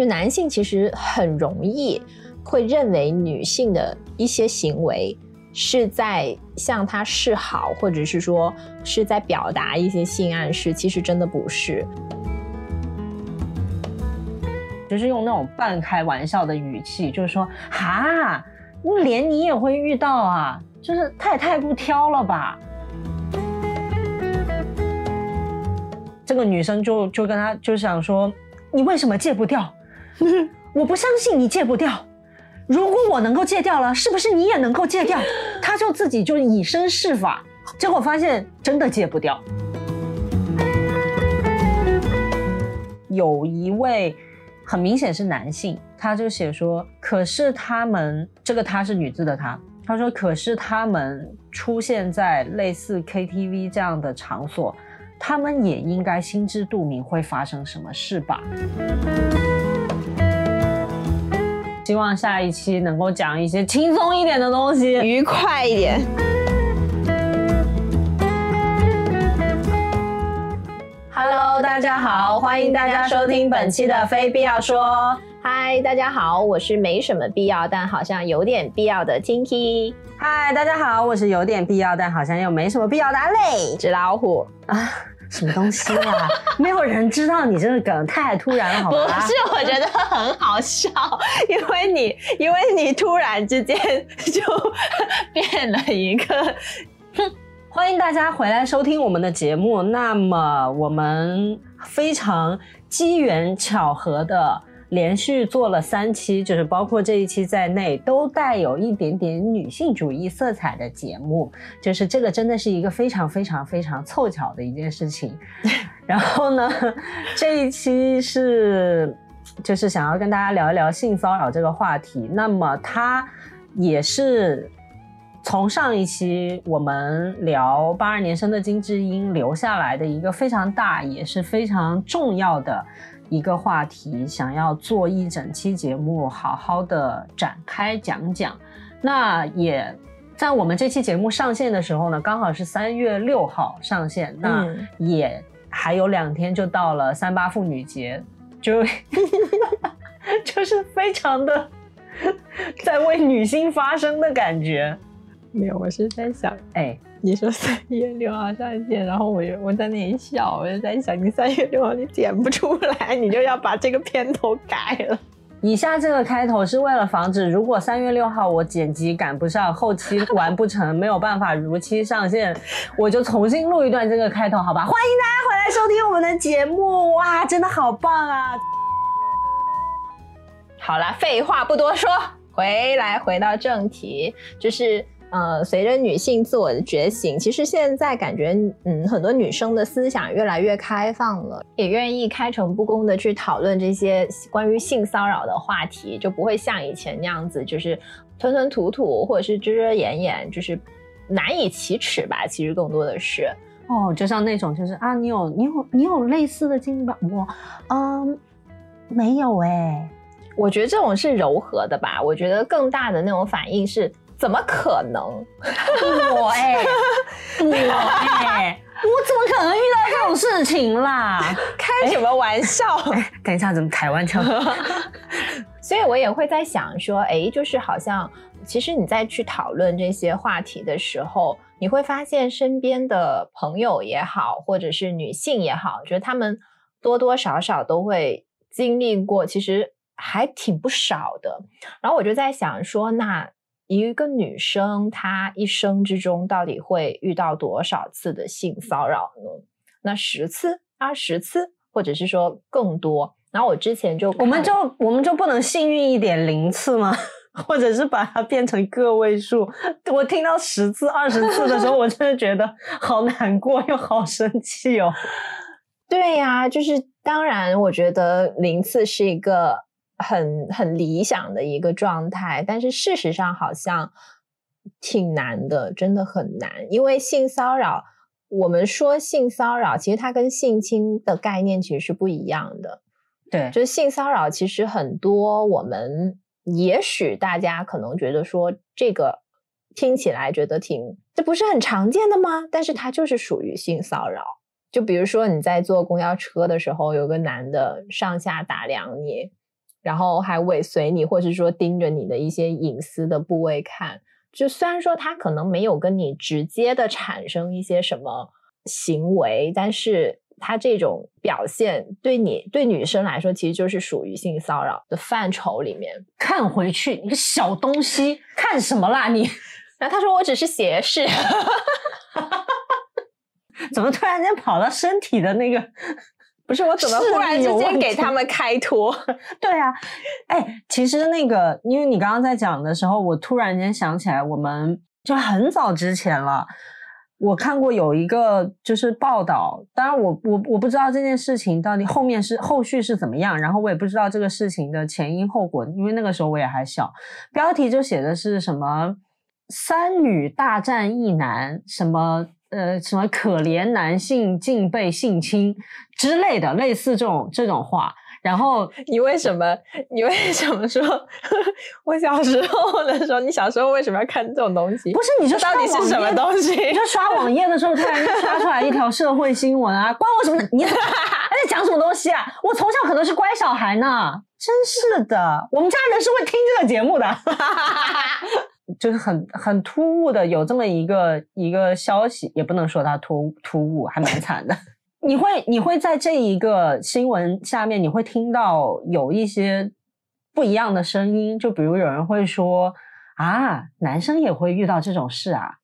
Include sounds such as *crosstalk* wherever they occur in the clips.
就男性其实很容易会认为女性的一些行为是在向他示好，或者是说是在表达一些性暗示，其实真的不是。就是用那种半开玩笑的语气，就是说，哈，连你也会遇到啊，就是太太不挑了吧？这个女生就就跟他就想说，你为什么戒不掉？*laughs* 我不相信你戒不掉。如果我能够戒掉了，是不是你也能够戒掉？*laughs* 他就自己就以身试法，结果发现真的戒不掉。有一位。很明显是男性，他就写说，可是他们这个他是女字的他，他说，可是他们出现在类似 KTV 这样的场所，他们也应该心知肚明会发生什么事吧。希望下一期能够讲一些轻松一点的东西，愉快一点。Hello，大家好，欢迎大家收听本期的《非必要说》。嗨，大家好，我是没什么必要，但好像有点必要的 Tinky。嗨，大家好，我是有点必要，但好像又没什么必要的阿磊。纸老虎啊，什么东西啊？*laughs* 没有人知道你这个梗太突然了，好吧？不是，我觉得很好笑，因为你，因为你突然之间就变了一个，哼。欢迎大家回来收听我们的节目。那么，我们非常机缘巧合的连续做了三期，就是包括这一期在内，都带有一点点女性主义色彩的节目。就是这个真的是一个非常非常非常凑巧的一件事情。*laughs* 然后呢，这一期是就是想要跟大家聊一聊性骚扰这个话题。那么，它也是。从上一期我们聊八二年生的金智英留下来的一个非常大也是非常重要的一个话题，想要做一整期节目好好的展开讲讲。那也在我们这期节目上线的时候呢，刚好是三月六号上线，那也还有两天就到了三八妇女节，就 *laughs* 就是非常的在为女性发声的感觉。没有，我是在想，哎，你说三月六号上线，然后我我在那里笑，我就在想，你三月六号你剪不出来，你就要把这个片头改了。*laughs* 以下这个开头是为了防止，如果三月六号我剪辑赶不上，后期完不成，没有办法如期上线，我就重新录一段这个开头，好吧？欢迎大家回来收听我们的节目，哇，真的好棒啊！好了，废话不多说，回来回到正题，就是。呃，随着女性自我的觉醒，其实现在感觉，嗯，很多女生的思想越来越开放了，也愿意开诚布公的去讨论这些关于性骚扰的话题，就不会像以前那样子，就是吞吞吐吐或者是遮遮掩掩，就是难以启齿吧。其实更多的是，哦，就像那种，就是啊，你有你有你有类似的经历吧？我，嗯，没有哎。我觉得这种是柔和的吧。我觉得更大的那种反应是。怎么可能？我哎，我哎，我怎么可能遇到这种事情啦？开什么玩笑？等一下，怎么台湾腔？*laughs* 所以我也会在想说，哎，就是好像，其实你在去讨论这些话题的时候，你会发现身边的朋友也好，或者是女性也好，觉得他们多多少少都会经历过，其实还挺不少的。然后我就在想说，那。一个女生，她一生之中到底会遇到多少次的性骚扰呢？那十次、二十次，或者是说更多？然后我之前就，我们就我们就不能幸运一点，零次吗？*laughs* 或者是把它变成个位数？我听到十次、二十次的时候，我真的觉得好难过又好生气哦。*laughs* 对呀，就是当然，我觉得零次是一个。很很理想的一个状态，但是事实上好像挺难的，真的很难。因为性骚扰，我们说性骚扰，其实它跟性侵的概念其实是不一样的。对，就是性骚扰，其实很多我们也许大家可能觉得说这个听起来觉得挺，这不是很常见的吗？但是它就是属于性骚扰。就比如说你在坐公交车的时候，有个男的上下打量你。然后还尾随你，或者说盯着你的一些隐私的部位看。就虽然说他可能没有跟你直接的产生一些什么行为，但是他这种表现对你对女生来说，其实就是属于性骚扰的范畴里面。看回去，你个小东西，看什么啦你？*laughs* 然后他说我只是斜视，*laughs* 怎么突然间跑到身体的那个？不是我怎么忽然之间给他们开脱？*laughs* 对啊，哎，其实那个，因为你刚刚在讲的时候，我突然间想起来，我们就很早之前了，我看过有一个就是报道，当然我我我不知道这件事情到底后面是后续是怎么样，然后我也不知道这个事情的前因后果，因为那个时候我也还小，标题就写的是什么三女大战一男什么。呃，什么可怜男性竟被性侵之类的，类似这种这种话。然后 *laughs* 你为什么？你为什么说？我小时候的时候，你小时候为什么要看这种东西？不是，你说到底是什么东西？你说刷网页的时候，突然刷出来一条社会新闻啊，关我什么？你还 *laughs* 在讲什么东西啊？我从小可能是乖小孩呢，真是的。我们家人是会听这个节目的。就是很很突兀的有这么一个一个消息，也不能说它突突兀，还蛮惨的。*laughs* 你会你会在这一个新闻下面，你会听到有一些不一样的声音，就比如有人会说啊，男生也会遇到这种事啊，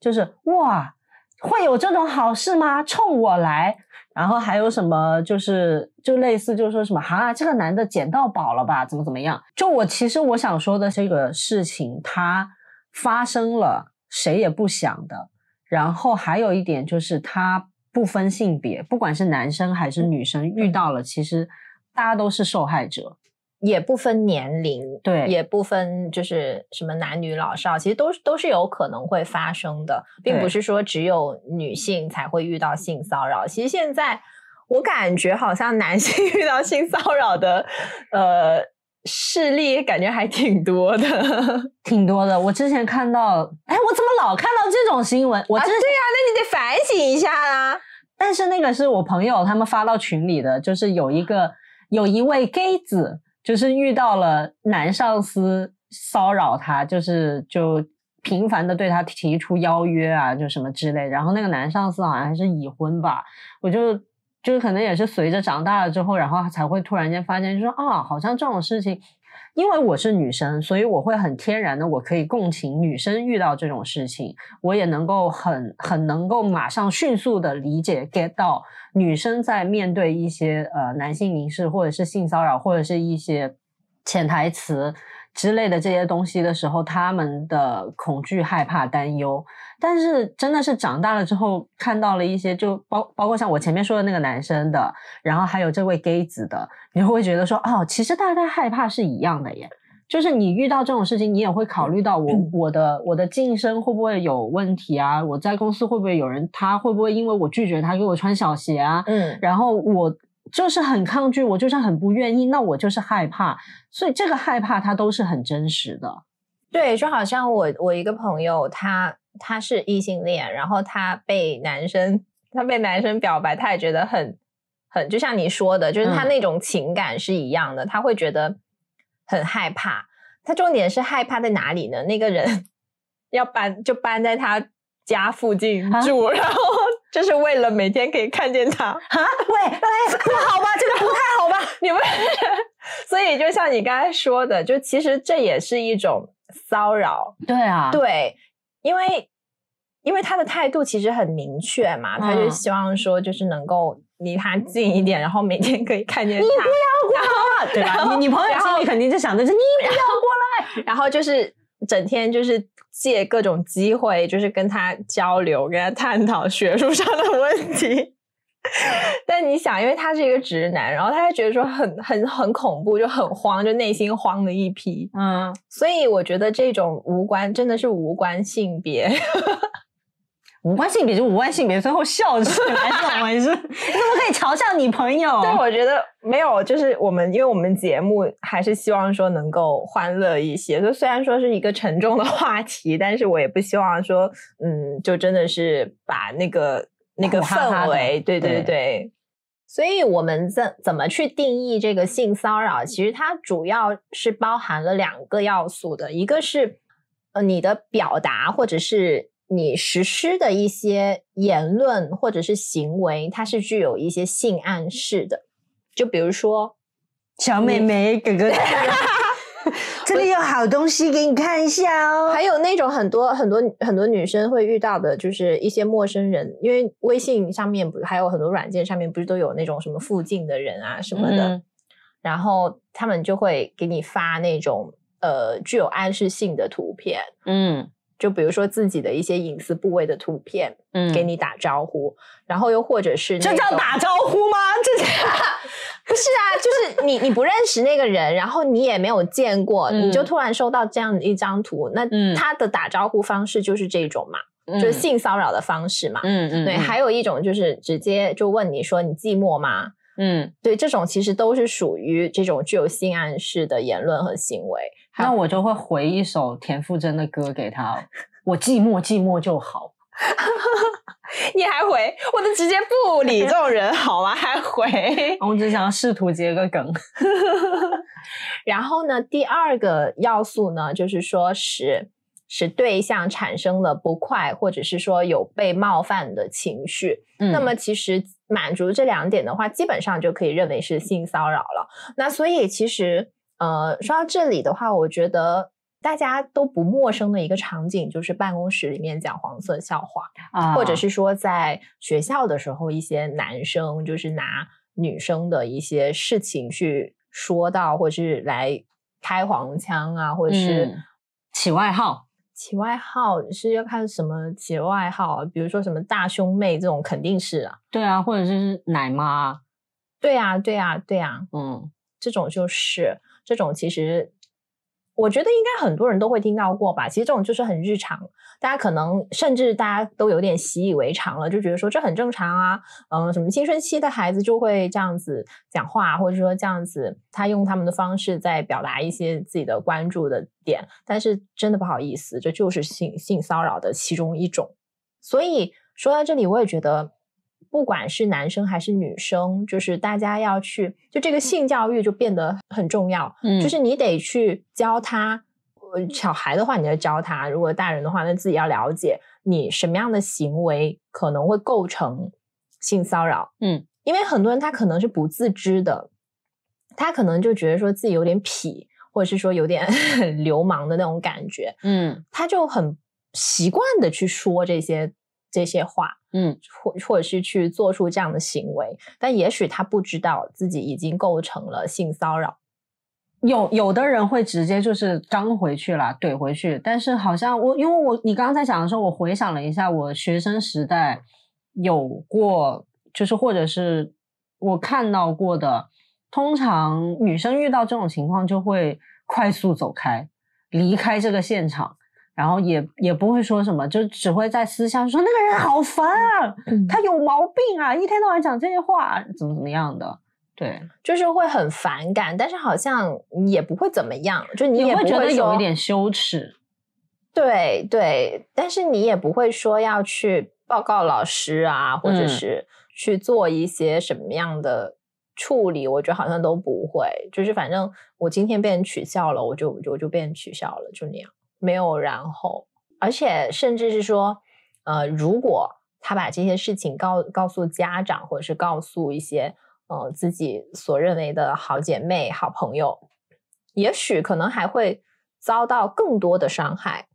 就是哇，会有这种好事吗？冲我来！然后还有什么？就是就类似，就是说什么哈，这个男的捡到宝了吧？怎么怎么样？就我其实我想说的这个事情，它发生了，谁也不想的。然后还有一点就是，它不分性别，不管是男生还是女生遇到了，其实大家都是受害者。也不分年龄，对，也不分就是什么男女老少，其实都都是有可能会发生的，并不是说只有女性才会遇到性骚扰。其实现在我感觉好像男性 *laughs* 遇到性骚扰的呃事例感觉还挺多的，*laughs* 挺多的。我之前看到，哎，我怎么老看到这种新闻？我啊，对呀，那你得反省一下啦。但是那个是我朋友他们发到群里的，就是有一个有一位 gay 子。就是遇到了男上司骚扰他，就是就频繁的对他提出邀约啊，就什么之类。然后那个男上司好像还是已婚吧，我就就是可能也是随着长大了之后，然后才会突然间发现，就说啊，好像这种事情。因为我是女生，所以我会很天然的，我可以共情女生遇到这种事情，我也能够很很能够马上迅速的理解 get 到女生在面对一些呃男性凝视或者是性骚扰或者是一些潜台词。之类的这些东西的时候，他们的恐惧、害怕、担忧，但是真的是长大了之后，看到了一些，就包包括像我前面说的那个男生的，然后还有这位 gay 子的，你会觉得说，哦，其实大家害怕是一样的耶。就是你遇到这种事情，你也会考虑到我我的我的晋升会不会有问题啊？我在公司会不会有人他会不会因为我拒绝他给我穿小鞋啊？嗯，然后我。就是很抗拒，我就是很不愿意，那我就是害怕，所以这个害怕它都是很真实的。对，就好像我我一个朋友，他他是异性恋，然后他被男生他被男生表白，他也觉得很很，就像你说的，就是他那种情感是一样的，他会觉得很害怕。他重点是害怕在哪里呢？那个人 *laughs* 要搬就搬在他家附近住，然后。就是为了每天可以看见他啊！喂，哎，不好吧？这个不太好吧？*laughs* 你们，所以就像你刚才说的，就其实这也是一种骚扰。对啊，对，因为因为他的态度其实很明确嘛，他就希望说就是能够离他近一点，然后每天可以看见他。你不要 *laughs* 过来，对吧？你你朋友心里肯定就想着是你不要过来，*laughs* 然后就是整天就是。借各种机会，就是跟他交流，跟他探讨学术上的问题。*laughs* 但你想，因为他是一个直男，然后他就觉得说很很很恐怖，就很慌，就内心慌的一批。嗯，所以我觉得这种无关，真的是无关性别。无关性别就无关性别，最后笑起来怎么回事？你怎么可以嘲笑你朋友？*laughs* 对，我觉得没有，就是我们，因为我们节目还是希望说能够欢乐一些。就虽然说是一个沉重的话题，但是我也不希望说，嗯，就真的是把那个那个氛围，对对对。所以我们怎怎么去定义这个性骚扰？其实它主要是包含了两个要素的，一个是呃你的表达或者是你实施的一些言论或者是行为，它是具有一些性暗示的。就比如说，小妹妹哥哥。*laughs* 这里有好东西给你看一下哦。还有那种很多很多很多女生会遇到的，就是一些陌生人，因为微信上面不还有很多软件上面不是都有那种什么附近的人啊什么的，然后他们就会给你发那种呃具有暗示性的图片，嗯，就比如说自己的一些隐私部位的图片，嗯，给你打招呼，然后又或者是这叫打招呼吗？这 *laughs* 叫。不是啊，就是你你不认识那个人，然后你也没有见过，你就突然收到这样一张图，那他的打招呼方式就是这种嘛，就是性骚扰的方式嘛。嗯嗯，对，还有一种就是直接就问你说你寂寞吗？嗯，对，这种其实都是属于这种具有性暗示的言论和行为。那我就会回一首田馥甄的歌给他，我寂寞寂寞就好。*laughs* 你还回？我都直接不理这种人好吗？还回？*laughs* 我只想试图接个梗。*laughs* 然后呢，第二个要素呢，就是说使使对象产生了不快，或者是说有被冒犯的情绪。那么其实满足这两点的话，基本上就可以认为是性骚扰了。那所以其实呃，说到这里的话，我觉得。大家都不陌生的一个场景，就是办公室里面讲黄色笑话，啊，或者是说在学校的时候，一些男生就是拿女生的一些事情去说到，或者是来开黄腔啊，或者是起外号。起外号是要看什么起外号，比如说什么大胸妹这种，肯定是啊。对啊，或者是奶妈。对啊，对啊，对啊，嗯，这种就是这种其实。我觉得应该很多人都会听到过吧。其实这种就是很日常，大家可能甚至大家都有点习以为常了，就觉得说这很正常啊。嗯，什么青春期的孩子就会这样子讲话，或者说这样子，他用他们的方式在表达一些自己的关注的点。但是真的不好意思，这就是性性骚扰的其中一种。所以说到这里，我也觉得。不管是男生还是女生，就是大家要去，就这个性教育就变得很重要。嗯，就是你得去教他，小孩的话你要教他；如果大人的话，那自己要了解你什么样的行为可能会构成性骚扰。嗯，因为很多人他可能是不自知的，他可能就觉得说自己有点痞，或者是说有点 *laughs* 流氓的那种感觉。嗯，他就很习惯的去说这些。这些话，嗯，或或者是去做出这样的行为，但也许他不知道自己已经构成了性骚扰。有有的人会直接就是刚回去了，怼回去。但是好像我，因为我你刚刚在讲的时候，我回想了一下，我学生时代有过，就是或者是我看到过的，通常女生遇到这种情况就会快速走开，离开这个现场。然后也也不会说什么，就只会在私下说那个人好烦啊，他有毛病啊，一天到晚讲这些话，怎么怎么样的，对，就是会很反感，但是好像也不会怎么样，就你也会觉得有一点羞耻，对对，但是你也不会说要去报告老师啊，或者是去做一些什么样的处理，我觉得好像都不会，就是反正我今天被人取笑了，我就我就被人取笑了，就那样。没有然后，而且甚至是说，呃，如果他把这些事情告告诉家长，或者是告诉一些呃自己所认为的好姐妹、好朋友，也许可能还会遭到更多的伤害。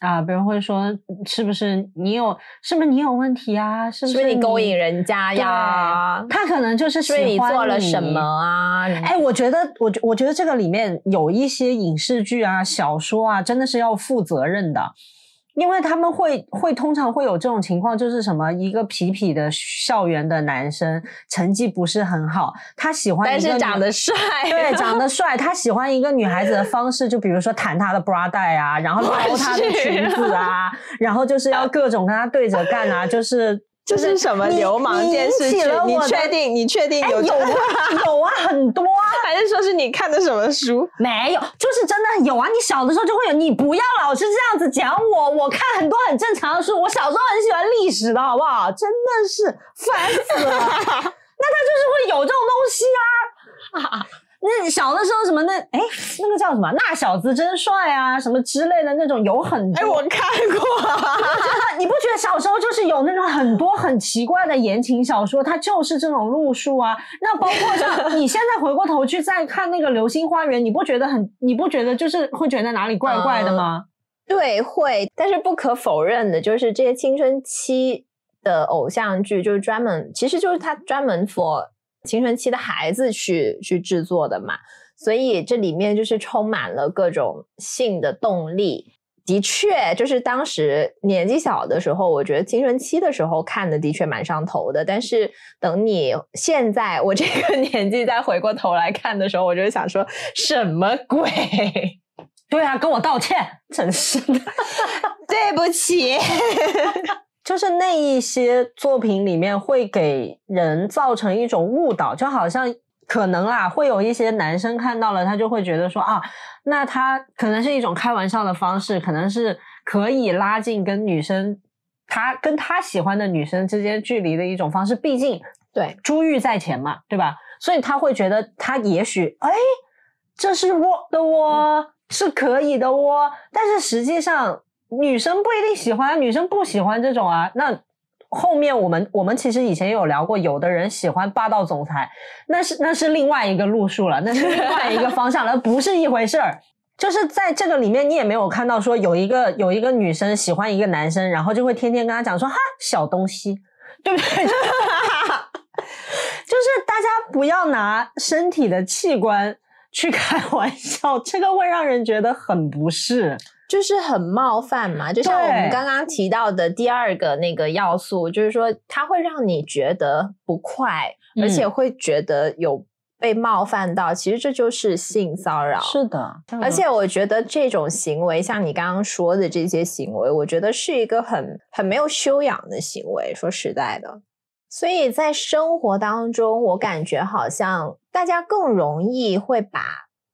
啊，别人会说是不是你有，是不是你有问题啊？是不是你勾引人家呀？他可能就是是你做了什么啊？哎，我觉得，我我觉得这个里面有一些影视剧啊、小说啊，真的是要负责任的。因为他们会会通常会有这种情况，就是什么一个痞痞的校园的男生，成绩不是很好，他喜欢但是长得帅，*laughs* 对，长得帅，他喜欢一个女孩子的方式，就比如说弹她的 bra 带啊，然后撩她的裙子啊，*laughs* 然后就是要各种跟她对着干啊，就是。这是什么流氓电视剧？你确定？你确定有有啊？*laughs* 有啊，很多啊！*laughs* 还是说是你看的什么书？没有，就是真的有啊！你小的时候就会有。你不要老是这样子讲我，我看很多很正常的书。我小时候很喜欢历史的，好不好？真的是烦死了。*laughs* 那他就是会有这种东西啊。那小的时候什么那哎那个叫什么那小子真帅啊什么之类的那种有很多哎我看过，*laughs* 你不觉得小时候就是有那种很多很奇怪的言情小说，它就是这种路数啊？那包括像你现在回过头去再看那个《流星花园》，你不觉得很你不觉得就是会觉得哪里怪怪的吗？对，会。但是不可否认的就是这些青春期的偶像剧，就是专门其实就是它专门 for。青春期的孩子去去制作的嘛，所以这里面就是充满了各种性的动力。的确，就是当时年纪小的时候，我觉得青春期的时候看的的确蛮上头的。但是等你现在我这个 *laughs* 年纪再回过头来看的时候，我就想说什么鬼？*laughs* 对啊，跟我道歉，真是的，*laughs* 对不起。就是那一些作品里面会给人造成一种误导，就好像可能啊，会有一些男生看到了，他就会觉得说啊，那他可能是一种开玩笑的方式，可能是可以拉近跟女生他跟他喜欢的女生之间距离的一种方式。毕竟对珠玉在前嘛，对吧？所以他会觉得他也许哎，这是我的哦，是可以的哦，但是实际上。女生不一定喜欢，女生不喜欢这种啊。那后面我们我们其实以前也有聊过，有的人喜欢霸道总裁，那是那是另外一个路数了，那是另外一个方向了，不是一回事儿。*laughs* 就是在这个里面，你也没有看到说有一个有一个女生喜欢一个男生，然后就会天天跟他讲说哈小东西，*laughs* 对不对？*laughs* 就是大家不要拿身体的器官去开玩笑，这个会让人觉得很不适。就是很冒犯嘛，就像我们刚刚提到的第二个那个要素，就是说它会让你觉得不快，而且会觉得有被冒犯到。其实这就是性骚扰。是的，而且我觉得这种行为，像你刚刚说的这些行为，我觉得是一个很很没有修养的行为。说实在的，所以在生活当中，我感觉好像大家更容易会把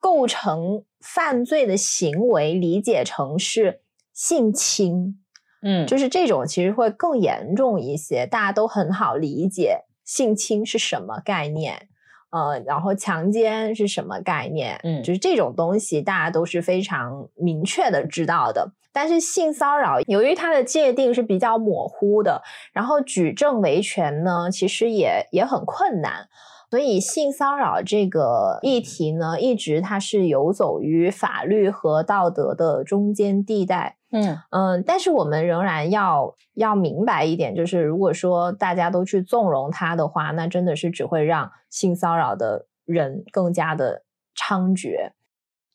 构成。犯罪的行为理解成是性侵，嗯，就是这种其实会更严重一些，大家都很好理解性侵是什么概念，呃，然后强奸是什么概念，嗯，就是这种东西大家都是非常明确的知道的。但是性骚扰由于它的界定是比较模糊的，然后举证维权呢，其实也也很困难。所以性骚扰这个议题呢，一直它是游走于法律和道德的中间地带。嗯嗯，但是我们仍然要要明白一点，就是如果说大家都去纵容它的话，那真的是只会让性骚扰的人更加的猖獗。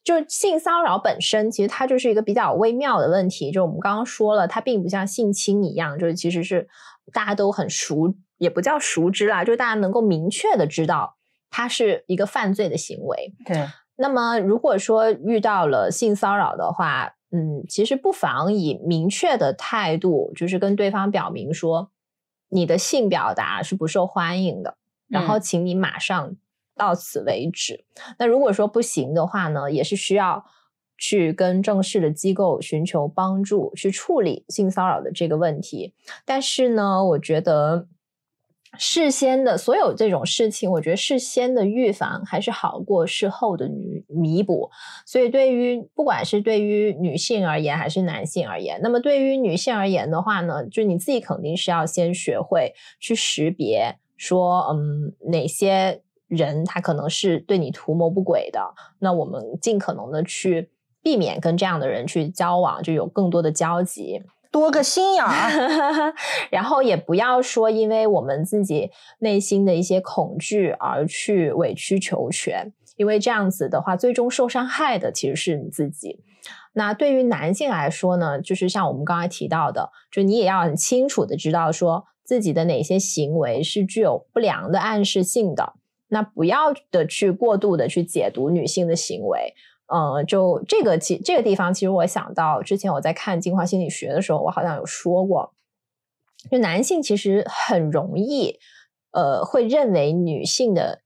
就性骚扰本身，其实它就是一个比较微妙的问题。就我们刚刚说了，它并不像性侵一样，就是其实是大家都很熟。也不叫熟知啦，就是大家能够明确的知道它是一个犯罪的行为。对，那么如果说遇到了性骚扰的话，嗯，其实不妨以明确的态度，就是跟对方表明说，你的性表达是不受欢迎的，然后请你马上到此为止。那如果说不行的话呢，也是需要去跟正式的机构寻求帮助，去处理性骚扰的这个问题。但是呢，我觉得。事先的所有这种事情，我觉得事先的预防还是好过事后的弥弥补。所以，对于不管是对于女性而言，还是男性而言，那么对于女性而言的话呢，就你自己肯定是要先学会去识别，说嗯哪些人他可能是对你图谋不轨的，那我们尽可能的去避免跟这样的人去交往，就有更多的交集。多个心眼儿，*laughs* 然后也不要说因为我们自己内心的一些恐惧而去委曲求全，因为这样子的话，最终受伤害的其实是你自己。那对于男性来说呢，就是像我们刚才提到的，就你也要很清楚的知道说自己的哪些行为是具有不良的暗示性的，那不要的去过度的去解读女性的行为。嗯，就这个其这个地方，其实我想到之前我在看进化心理学的时候，我好像有说过，就男性其实很容易，呃，会认为女性的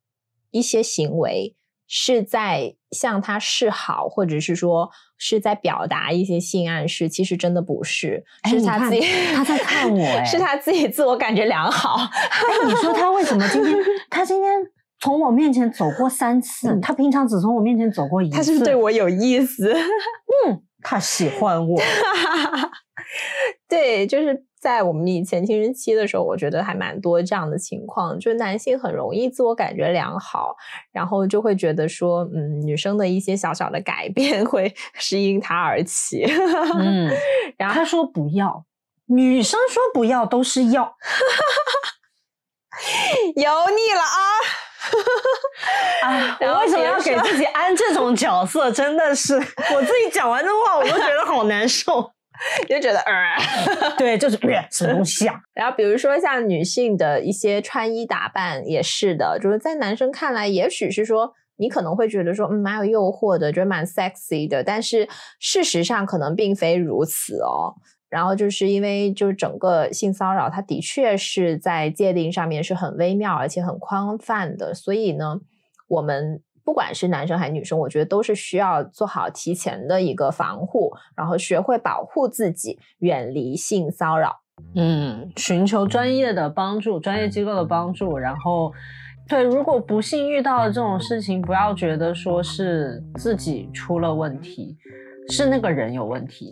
一些行为是在向他示好，或者是说是在表达一些性暗示，其实真的不是，是他自己他在看我，*laughs* 哎，是他自己自我感觉良好。哎，你说他为什么今天 *laughs* 他今天从我面前走过三次，他平常只从我面前走过一次，他是不是对我有意思？*laughs* 嗯，他喜欢我。*laughs* 对，就是在我们以前青春期的时候，我觉得还蛮多这样的情况，就是男性很容易自我感觉良好，然后就会觉得说，嗯，女生的一些小小的改变会 *laughs* 是因他而起。嗯，然后他说不要，女生说不要都是要，油腻了啊！*laughs* 啊，*laughs* 我为什么要给自己安这种角色？真的是我自己讲完这话，我都觉得好难受。*laughs* 就觉得，呃，对，就是什么东西啊？然后比如说像女性的一些穿衣打扮也是的，就是在男生看来，也许是说你可能会觉得说，嗯，蛮有诱惑的，觉得蛮 sexy 的，但是事实上可能并非如此哦。然后就是因为就是整个性骚扰，它的确是在界定上面是很微妙而且很宽泛的，所以呢，我们。不管是男生还是女生，我觉得都是需要做好提前的一个防护，然后学会保护自己，远离性骚扰。嗯，寻求专业的帮助，专业机构的帮助。然后，对，如果不幸遇到了这种事情，不要觉得说是自己出了问题，是那个人有问题。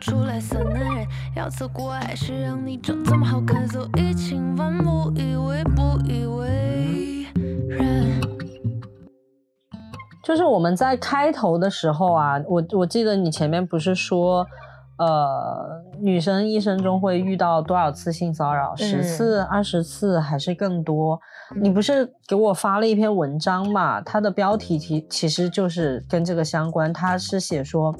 出来色男人要测过还是让你长这么好看情万不以为不以为然。就是我们在开头的时候啊，我我记得你前面不是说，呃，女生一生中会遇到多少次性骚扰？十次、二十次还是更多？你不是给我发了一篇文章嘛？它的标题其其实就是跟这个相关，它是写说。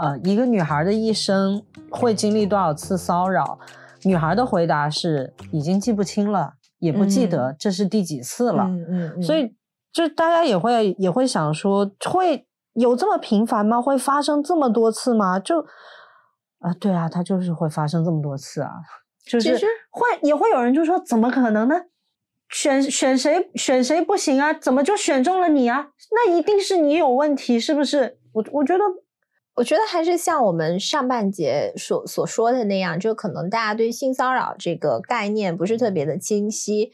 呃，一个女孩的一生会经历多少次骚扰？女孩的回答是已经记不清了，也不记得这是第几次了。嗯嗯，所以就大家也会也会想说，会有这么频繁吗？会发生这么多次吗？就啊，对啊，它就是会发生这么多次啊。就是会也会有人就说，怎么可能呢？选选谁选谁不行啊？怎么就选中了你啊？那一定是你有问题，是不是？我我觉得。我觉得还是像我们上半节所所说的那样，就可能大家对性骚扰这个概念不是特别的清晰。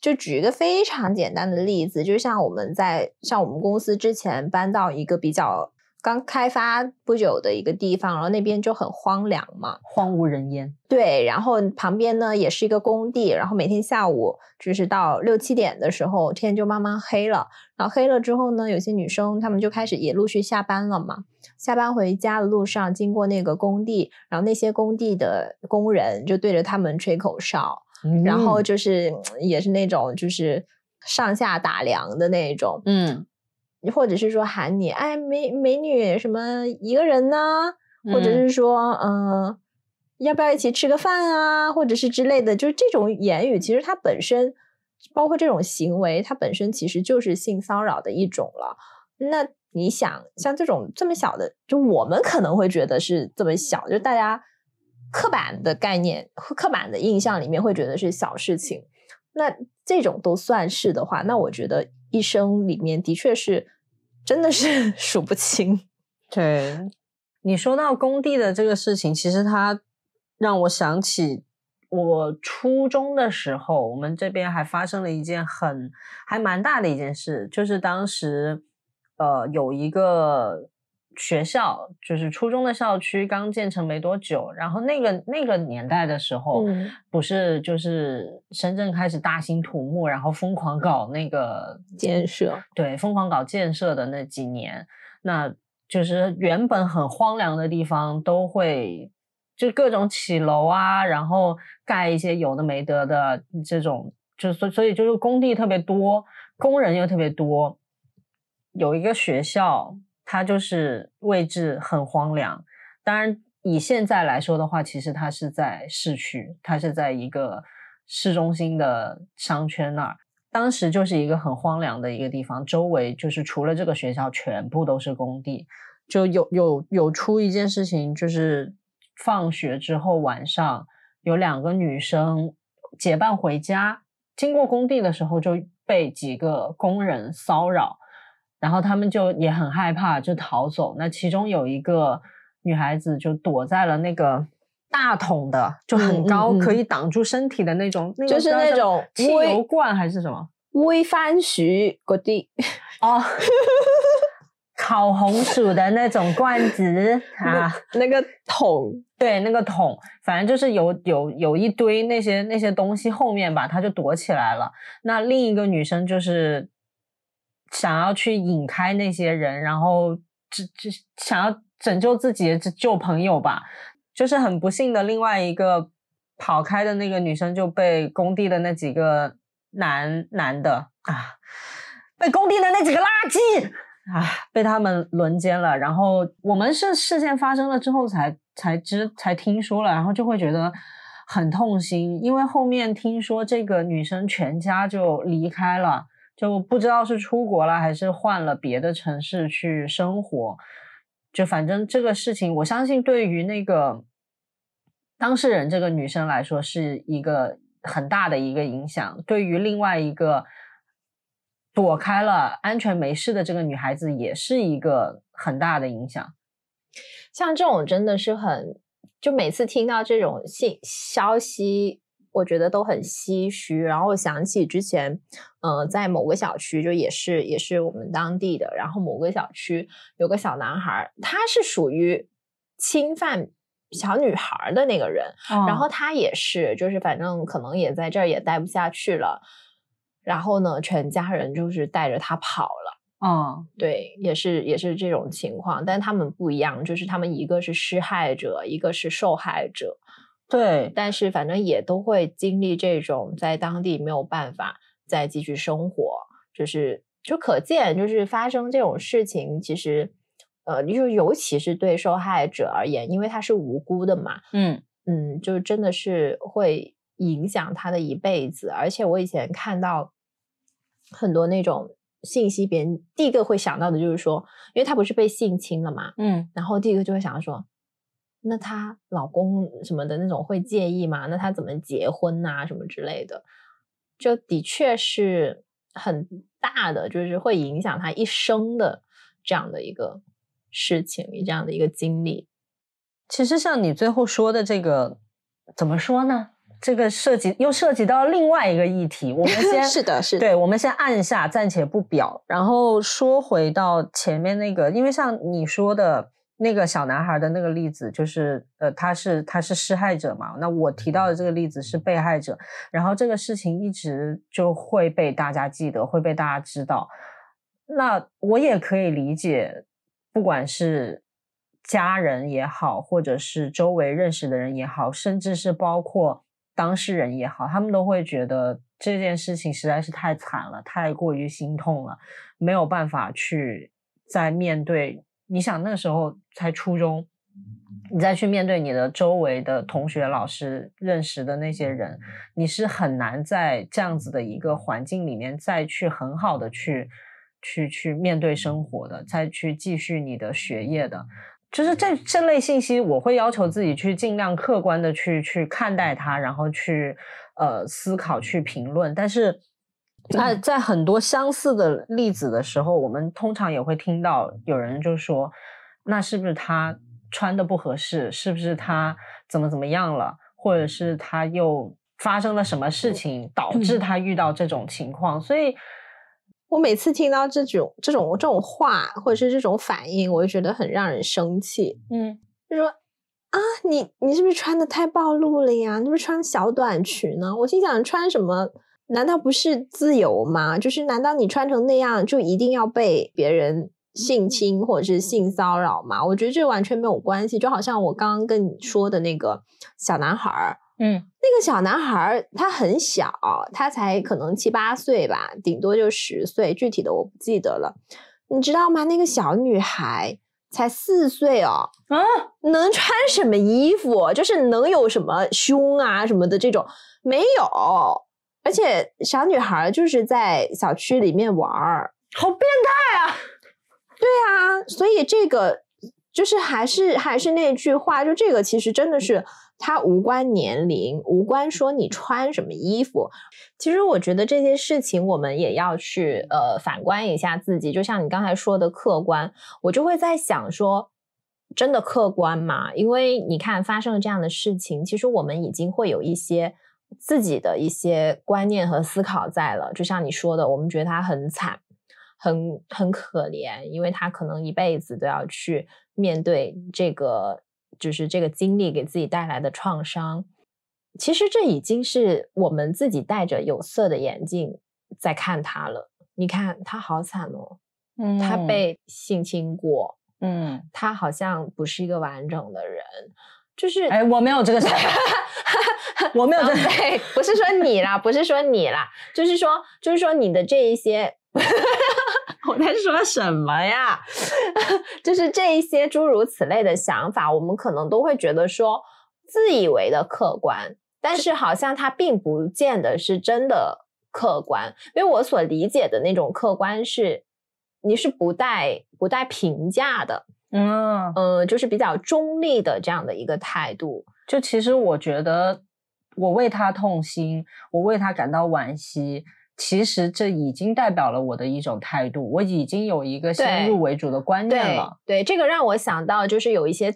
就举一个非常简单的例子，就像我们在像我们公司之前搬到一个比较。刚开发不久的一个地方，然后那边就很荒凉嘛，荒无人烟。对，然后旁边呢也是一个工地，然后每天下午就是到六七点的时候，天就慢慢黑了。然后黑了之后呢，有些女生她们就开始也陆续下班了嘛。下班回家的路上，经过那个工地，然后那些工地的工人就对着他们吹口哨，然后就是也是那种就是上下打量的那种，嗯。或者是说喊你，哎，美美女什么一个人呢？或者是说，嗯，要不要一起吃个饭啊？或者是之类的，就是这种言语，其实它本身，包括这种行为，它本身其实就是性骚扰的一种了。那你想，像这种这么小的，就我们可能会觉得是这么小，就大家刻板的概念、刻板的印象里面会觉得是小事情。那这种都算是的话，那我觉得。一生里面的确是，真的是 *laughs* 数不清。对你说到工地的这个事情，其实它让我想起我初中的时候，我们这边还发生了一件很还蛮大的一件事，就是当时呃有一个。学校就是初中的校区刚建成没多久，然后那个那个年代的时候，不是就是深圳开始大兴土木，然后疯狂搞那个建设，对，疯狂搞建设的那几年，那就是原本很荒凉的地方都会就各种起楼啊，然后盖一些有的没得的这种，就所所以就是工地特别多，工人又特别多，有一个学校。它就是位置很荒凉，当然以现在来说的话，其实它是在市区，它是在一个市中心的商圈那儿。当时就是一个很荒凉的一个地方，周围就是除了这个学校，全部都是工地。就有有有出一件事情，就是放学之后晚上有两个女生结伴回家，经过工地的时候就。被几个工人骚扰，然后他们就也很害怕，就逃走。那其中有一个女孩子就躲在了那个大桶的，就很高，可以挡住身体的那种，就是那种汽油罐还是什么？微番薯嗰啲哦，*laughs* 烤红薯的那种罐子 *laughs* 啊，那个桶，对，那个桶，反正就是有有有一堆那些那些东西后面吧，他就躲起来了。那另一个女生就是想要去引开那些人，然后这这想要拯救自己救朋友吧。就是很不幸的，另外一个跑开的那个女生就被工地的那几个男男的啊，被工地的那几个垃圾。啊，被他们轮奸了，然后我们是事件发生了之后才才知才听说了，然后就会觉得很痛心，因为后面听说这个女生全家就离开了，就不知道是出国了还是换了别的城市去生活，就反正这个事情，我相信对于那个当事人这个女生来说是一个很大的一个影响，对于另外一个。躲开了，安全没事的这个女孩子也是一个很大的影响。像这种真的是很，就每次听到这种信消息，我觉得都很唏嘘。然后我想起之前，嗯，在某个小区，就也是也是我们当地的，然后某个小区有个小男孩，他是属于侵犯小女孩的那个人，然后他也是，就是反正可能也在这儿也待不下去了。然后呢，全家人就是带着他跑了。嗯，对，也是也是这种情况，但他们不一样，就是他们一个是施害者，一个是受害者。对，但是反正也都会经历这种在当地没有办法再继续生活，就是就可见，就是发生这种事情，其实呃，就尤其是对受害者而言，因为他是无辜的嘛。嗯嗯，就真的是会。影响他的一辈子，而且我以前看到很多那种信息，别人第一个会想到的就是说，因为他不是被性侵了嘛，嗯，然后第一个就会想到说，那她老公什么的那种会介意吗？那她怎么结婚啊，什么之类的，就的确是很大的，就是会影响她一生的这样的一个事情，这样的一个经历。其实像你最后说的这个，怎么说呢？这个涉及又涉及到另外一个议题，我们 *laughs* 先是的，是的对，我们先按下，暂且不表，然后说回到前面那个，因为像你说的那个小男孩的那个例子，就是呃，他是他是施害者嘛，那我提到的这个例子是被害者，然后这个事情一直就会被大家记得，会被大家知道，那我也可以理解，不管是家人也好，或者是周围认识的人也好，甚至是包括。当事人也好，他们都会觉得这件事情实在是太惨了，太过于心痛了，没有办法去再面对。你想那时候才初中，你再去面对你的周围的同学、老师、认识的那些人，你是很难在这样子的一个环境里面再去很好的去去去面对生活的，再去继续你的学业的。就是这这类信息，我会要求自己去尽量客观的去去看待它，然后去呃思考、去评论。但是，在在很多相似的例子的时候，我们通常也会听到有人就说：“那是不是他穿的不合适？是不是他怎么怎么样了？或者是他又发生了什么事情导致他遇到这种情况？”所以。我每次听到这种这种这种话，或者是这种反应，我就觉得很让人生气。嗯，就说啊，你你是不是穿的太暴露了呀？你是不是穿小短裙呢？我心想，穿什么？难道不是自由吗？就是难道你穿成那样就一定要被别人性侵或者是性骚扰吗？我觉得这完全没有关系。就好像我刚刚跟你说的那个小男孩儿。嗯，那个小男孩儿他很小，他才可能七八岁吧，顶多就十岁，具体的我不记得了。你知道吗？那个小女孩才四岁哦，啊，能穿什么衣服？就是能有什么胸啊什么的这种没有，而且小女孩就是在小区里面玩儿，好变态啊！对啊，所以这个就是还是还是那句话，就这个其实真的是。它无关年龄，无关说你穿什么衣服。其实我觉得这些事情我们也要去呃反观一下自己。就像你刚才说的客观，我就会在想说，真的客观吗？因为你看发生了这样的事情，其实我们已经会有一些自己的一些观念和思考在了。就像你说的，我们觉得他很惨，很很可怜，因为他可能一辈子都要去面对这个。就是这个经历给自己带来的创伤，其实这已经是我们自己戴着有色的眼镜在看他了。你看他好惨哦，嗯，他被性侵过，嗯，他好像不是一个完整的人，就是哎，我没有这个想法，*laughs* 我没有这个，不是说你啦，不是说你啦，就是说，就是说你的这一些。*laughs* 我在说什么呀？*laughs* 就是这一些诸如此类的想法，我们可能都会觉得说自以为的客观，但是好像它并不见得是真的客观。因为我所理解的那种客观是，你是不带不带评价的，嗯呃，就是比较中立的这样的一个态度。就其实我觉得，我为他痛心，我为他感到惋惜。其实这已经代表了我的一种态度，我已经有一个先入为主的观念了。对，这个让我想到，就是有一些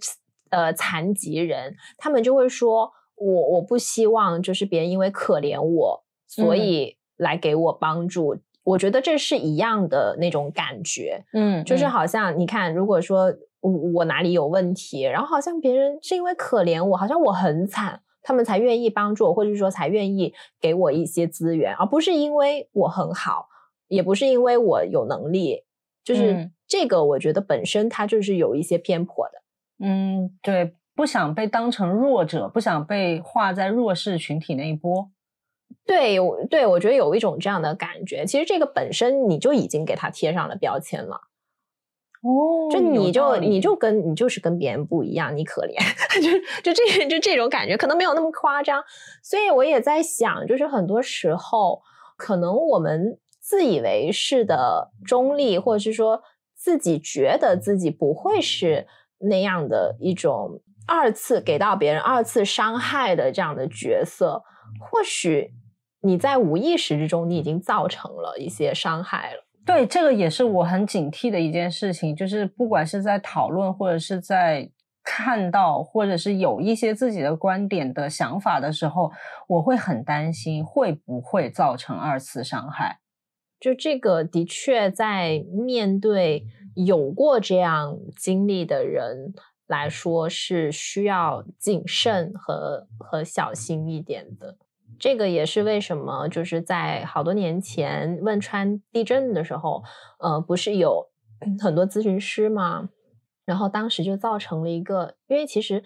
呃残疾人，他们就会说，我我不希望就是别人因为可怜我，所以来给我帮助。我觉得这是一样的那种感觉，嗯，就是好像你看，如果说我我哪里有问题，然后好像别人是因为可怜我，好像我很惨。他们才愿意帮助我，或者说才愿意给我一些资源，而不是因为我很好，也不是因为我有能力，就是这个，我觉得本身它就是有一些偏颇的。嗯，对，不想被当成弱者，不想被划在弱势群体那一波。对，对，我觉得有一种这样的感觉。其实这个本身你就已经给他贴上了标签了。哦，就你就你就跟你就是跟别人不一样，你可怜，*laughs* 就就这就这种感觉，可能没有那么夸张。所以我也在想，就是很多时候，可能我们自以为是的中立，或者是说自己觉得自己不会是那样的一种二次给到别人二次伤害的这样的角色，或许你在无意识之中，你已经造成了一些伤害了。对，这个也是我很警惕的一件事情，就是不管是在讨论，或者是在看到，或者是有一些自己的观点的想法的时候，我会很担心会不会造成二次伤害。就这个，的确在面对有过这样经历的人来说，是需要谨慎和和小心一点的。这个也是为什么，就是在好多年前汶川地震的时候，呃，不是有很多咨询师吗？然后当时就造成了一个，因为其实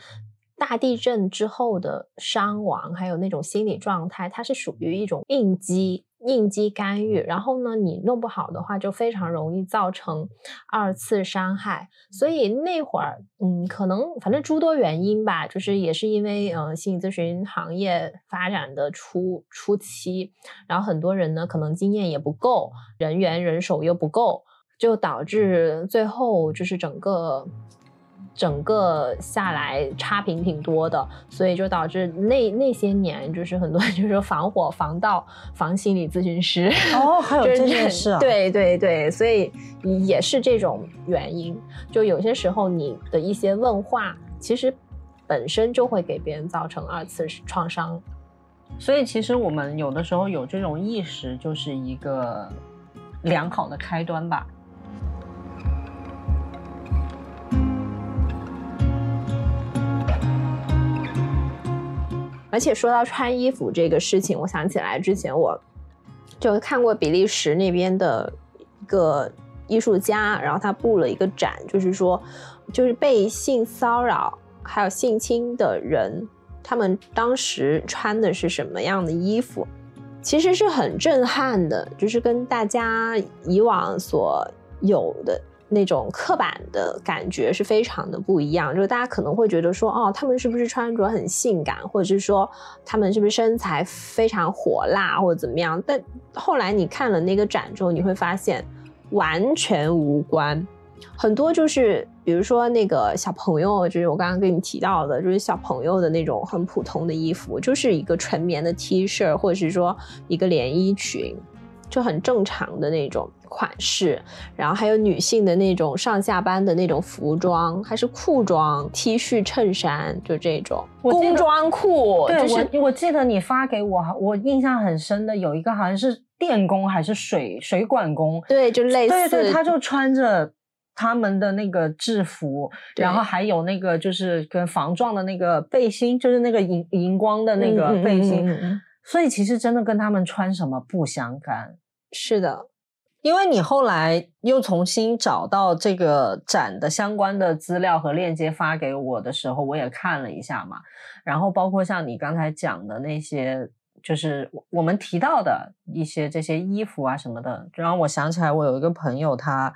大地震之后的伤亡，还有那种心理状态，它是属于一种应激。应激干预，然后呢，你弄不好的话，就非常容易造成二次伤害。所以那会儿，嗯，可能反正诸多原因吧，就是也是因为，嗯，心理咨询行业发展的初初期，然后很多人呢，可能经验也不够，人员人手又不够，就导致最后就是整个。整个下来差评挺多的，所以就导致那那些年就是很多就是防火、防盗、防心理咨询师哦，还有这件事啊，对对对，所以也是这种原因。就有些时候你的一些问话，其实本身就会给别人造成二次创伤。所以其实我们有的时候有这种意识，就是一个良好的开端吧。而且说到穿衣服这个事情，我想起来之前我就看过比利时那边的一个艺术家，然后他布了一个展，就是说，就是被性骚扰还有性侵的人，他们当时穿的是什么样的衣服，其实是很震撼的，就是跟大家以往所有的。那种刻板的感觉是非常的不一样，就是大家可能会觉得说，哦，他们是不是穿着很性感，或者是说他们是不是身材非常火辣或者怎么样？但后来你看了那个展之后，你会发现完全无关，很多就是比如说那个小朋友，就是我刚刚跟你提到的，就是小朋友的那种很普通的衣服，就是一个纯棉的 T 恤，或者是说一个连衣裙，就很正常的那种款式。然后还有女性的那种上下班的那种服装，还是裤装、T 恤、衬衫，就这种工装裤。对，我我记得你发给我，我印象很深的有一个好像是电工还是水水管工，对，就类似，对对，他就穿着。他们的那个制服，然后还有那个就是跟防撞的那个背心，就是那个荧荧光的那个背心，所以其实真的跟他们穿什么不相干。是的，因为你后来又重新找到这个展的相关的资料和链接发给我的时候，我也看了一下嘛。然后包括像你刚才讲的那些，就是我们提到的一些这些衣服啊什么的，就让我想起来，我有一个朋友他。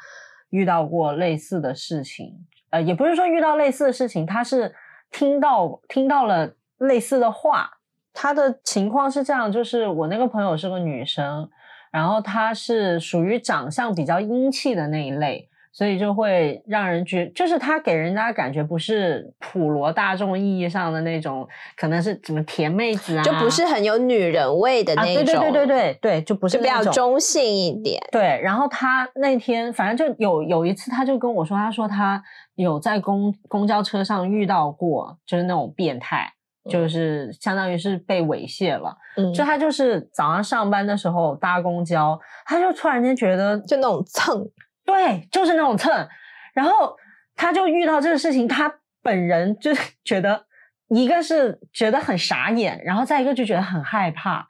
遇到过类似的事情，呃，也不是说遇到类似的事情，他是听到听到了类似的话。他的情况是这样，就是我那个朋友是个女生，然后她是属于长相比较英气的那一类。所以就会让人觉，就是她给人家感觉不是普罗大众意义上的那种，可能是什么甜妹子啊，就不是很有女人味的那种。对对对对对对，就不是比较中性一点。对，然后她那天反正就有有一次，她就跟我说，她说她有在公公交车上遇到过，就是那种变态，就是相当于是被猥亵了。嗯，就他就是早上上班的时候搭公交，他就突然间觉得就那种蹭。对，就是那种蹭，然后他就遇到这个事情，他本人就 *laughs* 觉得，一个是觉得很傻眼，然后再一个就觉得很害怕。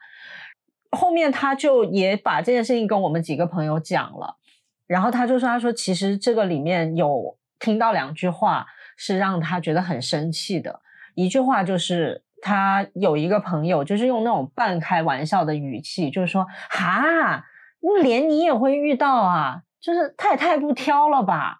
后面他就也把这件事情跟我们几个朋友讲了，然后他就说：“他说其实这个里面有听到两句话是让他觉得很生气的，一句话就是他有一个朋友就是用那种半开玩笑的语气，就是说哈，连你也会遇到啊。”就是他也太不挑了吧，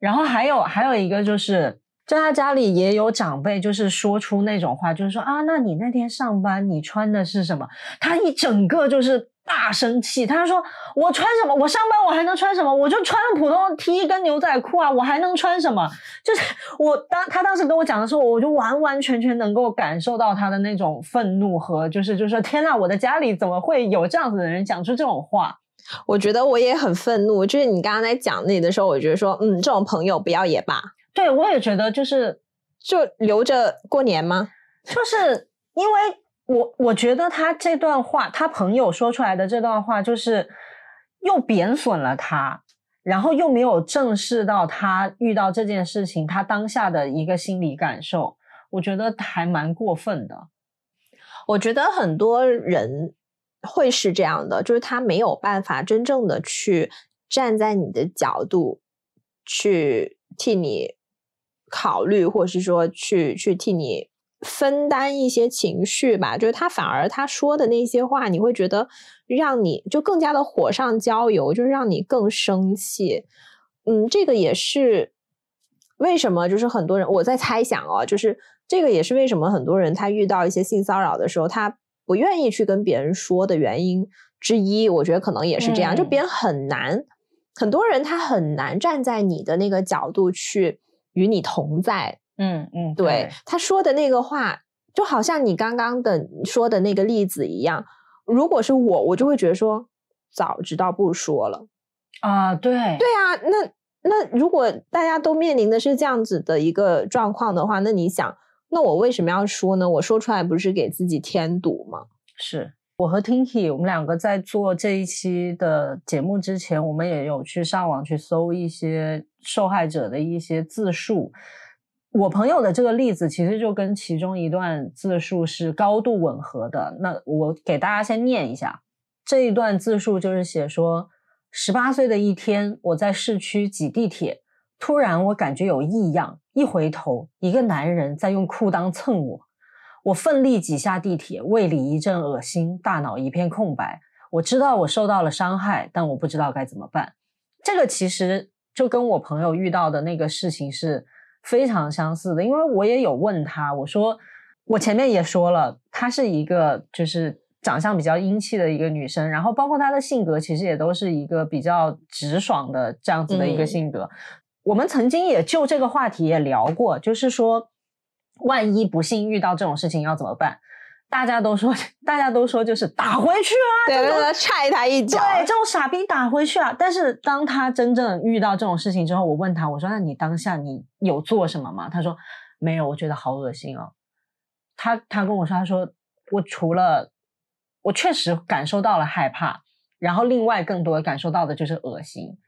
然后还有还有一个就是，在他家里也有长辈，就是说出那种话，就是说啊，那你那天上班你穿的是什么？他一整个就是大生气，他说我穿什么？我上班我还能穿什么？我就穿普通 T 跟牛仔裤啊，我还能穿什么？就是我当他当时跟我讲的时候，我就完完全全能够感受到他的那种愤怒和就是就是说天呐，我的家里怎么会有这样子的人讲出这种话？我觉得我也很愤怒，就是你刚刚在讲那的时候，我觉得说，嗯，这种朋友不要也罢。对，我也觉得就是就留着过年吗？就是因为我我觉得他这段话，他朋友说出来的这段话，就是又贬损了他，然后又没有正视到他遇到这件事情他当下的一个心理感受，我觉得还蛮过分的。我觉得很多人。会是这样的，就是他没有办法真正的去站在你的角度去替你考虑，或是说去去替你分担一些情绪吧。就是他反而他说的那些话，你会觉得让你就更加的火上浇油，就是让你更生气。嗯，这个也是为什么，就是很多人我在猜想哦，就是这个也是为什么很多人他遇到一些性骚扰的时候，他。不愿意去跟别人说的原因之一，我觉得可能也是这样，就别人很难，很多人他很难站在你的那个角度去与你同在。嗯嗯，对，他说的那个话，就好像你刚刚的说的那个例子一样，如果是我，我就会觉得说，早知道不说了啊。对，对啊，那那如果大家都面临的是这样子的一个状况的话，那你想？那我为什么要说呢？我说出来不是给自己添堵吗？是我和 Tinky，我们两个在做这一期的节目之前，我们也有去上网去搜一些受害者的一些自述。我朋友的这个例子其实就跟其中一段自述是高度吻合的。那我给大家先念一下这一段自述，就是写说：十八岁的一天，我在市区挤地铁。突然，我感觉有异样，一回头，一个男人在用裤裆蹭我。我奋力挤下地铁，胃里一阵恶心，大脑一片空白。我知道我受到了伤害，但我不知道该怎么办。这个其实就跟我朋友遇到的那个事情是非常相似的，因为我也有问他，我说我前面也说了，她是一个就是长相比较英气的一个女生，然后包括她的性格，其实也都是一个比较直爽的这样子的一个性格。我们曾经也就这个话题也聊过，就是说，万一不幸遇到这种事情要怎么办？大家都说，*laughs* 大家都说就是打回去啊，对对对，踹他一脚，对，这种傻逼打回去啊。但是当他真正遇到这种事情之后，我问他，我说：“那你当下你有做什么吗？”他说：“没有，我觉得好恶心哦。”他他跟我说：“他说我除了我确实感受到了害怕，然后另外更多感受到的就是恶心。”